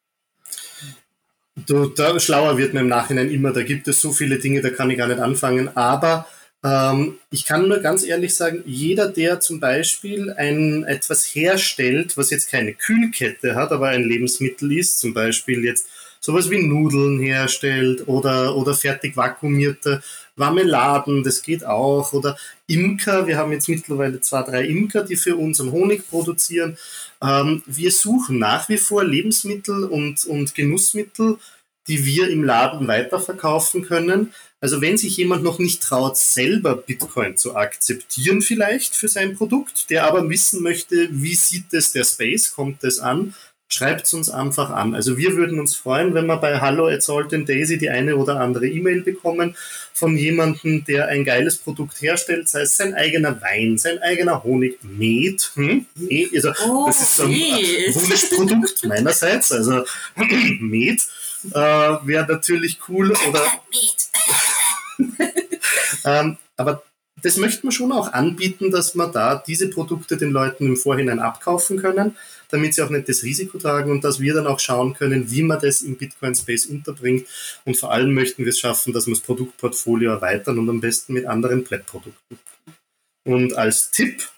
Du, da, schlauer wird man im Nachhinein immer, da gibt es so viele Dinge, da kann ich gar nicht anfangen, aber ähm, ich kann nur ganz ehrlich sagen, jeder, der zum Beispiel ein, etwas herstellt, was jetzt keine Kühlkette hat, aber ein Lebensmittel ist, zum Beispiel jetzt sowas wie Nudeln herstellt oder, oder fertig vakuumierte Marmeladen, das geht auch. Oder Imker, wir haben jetzt mittlerweile zwei, drei Imker, die für unseren Honig produzieren. Ähm, wir suchen nach wie vor Lebensmittel und, und Genussmittel, die wir im Laden weiterverkaufen können. Also wenn sich jemand noch nicht traut, selber Bitcoin zu akzeptieren vielleicht für sein Produkt, der aber wissen möchte, wie sieht es der Space, kommt es an, schreibt es uns einfach an. Also wir würden uns freuen, wenn wir bei Hallo at Salt and Daisy die eine oder andere E-Mail bekommen von jemandem, der ein geiles Produkt herstellt, sei es sein eigener Wein, sein eigener Honig, Met. Hm? Met also, oh, das ist so ein Wunschprodukt [laughs] meinerseits. Also [clears throat] Met äh, wäre natürlich cool. Oder, [laughs] ähm, aber das möchte man schon auch anbieten, dass man da diese Produkte den Leuten im Vorhinein abkaufen können damit sie auch nicht das Risiko tragen und dass wir dann auch schauen können, wie man das im Bitcoin-Space unterbringt. Und vor allem möchten wir es schaffen, dass wir das Produktportfolio erweitern und am besten mit anderen Plättprodukten. Und als Tipp,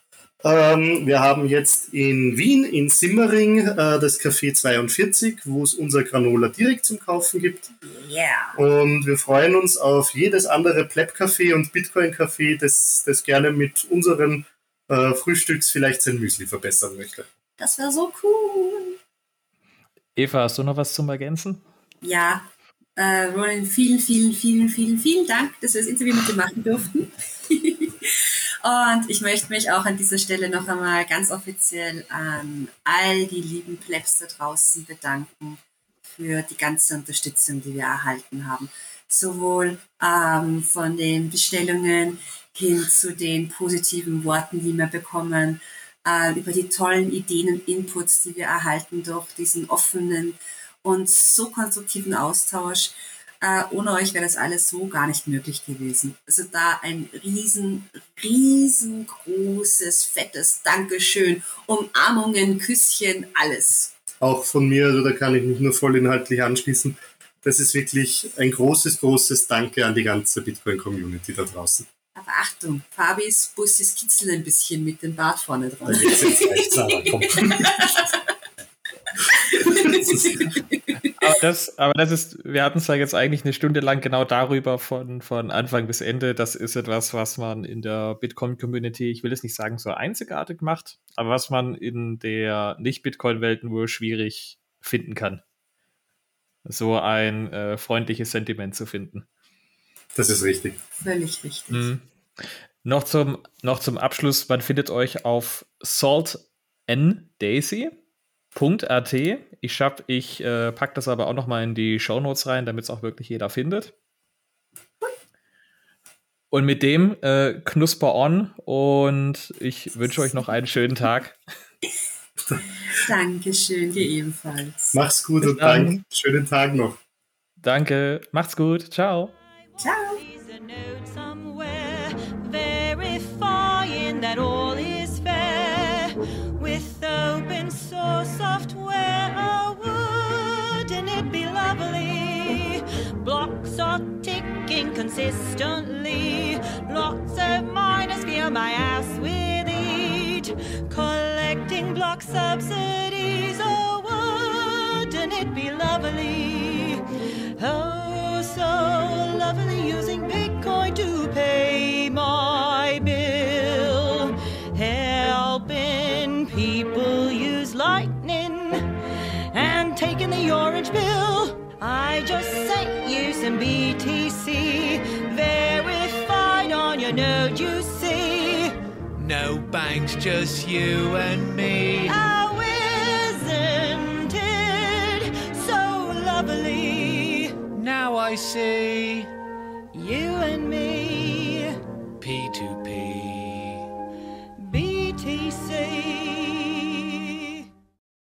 ähm, wir haben jetzt in Wien, in Simmering, äh, das Café 42, wo es unser Granola direkt zum Kaufen gibt. Yeah. Und wir freuen uns auf jedes andere Pleb-Café und Bitcoin-Café, das, das gerne mit unseren äh, Frühstücks vielleicht sein Müsli verbessern möchte. Das wäre so cool. Eva, hast du noch was zum Ergänzen? Ja, äh, Roland, vielen, vielen, vielen, vielen, vielen Dank, dass wir das Interview mit dir machen durften. [laughs] Und ich möchte mich auch an dieser Stelle noch einmal ganz offiziell an all die lieben Plebs da draußen bedanken für die ganze Unterstützung, die wir erhalten haben. Sowohl ähm, von den Bestellungen hin zu den positiven Worten, die wir bekommen äh, über die tollen Ideen und Inputs, die wir erhalten durch diesen offenen und so konstruktiven Austausch. Äh, ohne euch wäre das alles so gar nicht möglich gewesen. Also da ein riesen, riesengroßes, fettes Dankeschön, Umarmungen, Küsschen, alles. Auch von mir, also da kann ich mich nur voll inhaltlich anschließen. Das ist wirklich ein großes, großes Danke an die ganze Bitcoin-Community da draußen. Aber Achtung, Fabis Bus ist kitzeln ein bisschen mit dem Bart vorne dran. Jetzt jetzt reicht's aber, komm. Aber, das, aber das ist, wir hatten es ja jetzt eigentlich eine Stunde lang genau darüber von, von Anfang bis Ende. Das ist etwas, was man in der Bitcoin-Community, ich will es nicht sagen, so einzigartig macht, aber was man in der Nicht-Bitcoin-Welt nur schwierig finden kann. So ein äh, freundliches Sentiment zu finden. Das ist richtig. Völlig richtig. Mhm. Noch, zum, noch zum Abschluss, man findet euch auf saltndaisy.at. Ich, schaff, ich äh, packe das aber auch noch mal in die Show Notes rein, damit es auch wirklich jeder findet. Und mit dem äh, Knusper on und ich wünsche euch noch einen schönen Tag. [laughs] Dankeschön, dir ebenfalls. Mach's gut Bis und dann. Schönen Tag noch. Danke, macht's gut. Ciao. Ciao. that all is fair with open source software. Blocks are ticking consistently. Lots of miners feel my ass with eat. Collecting block subsidies. Oh, wouldn't it be lovely? Oh, so lovely using Bitcoin to pay my bill. Helping people use Lightning and taking the orange pill. I just sent some BTC verified on your node, you see. No banks, just you and me. How isn't it so lovely? Now I see. You and me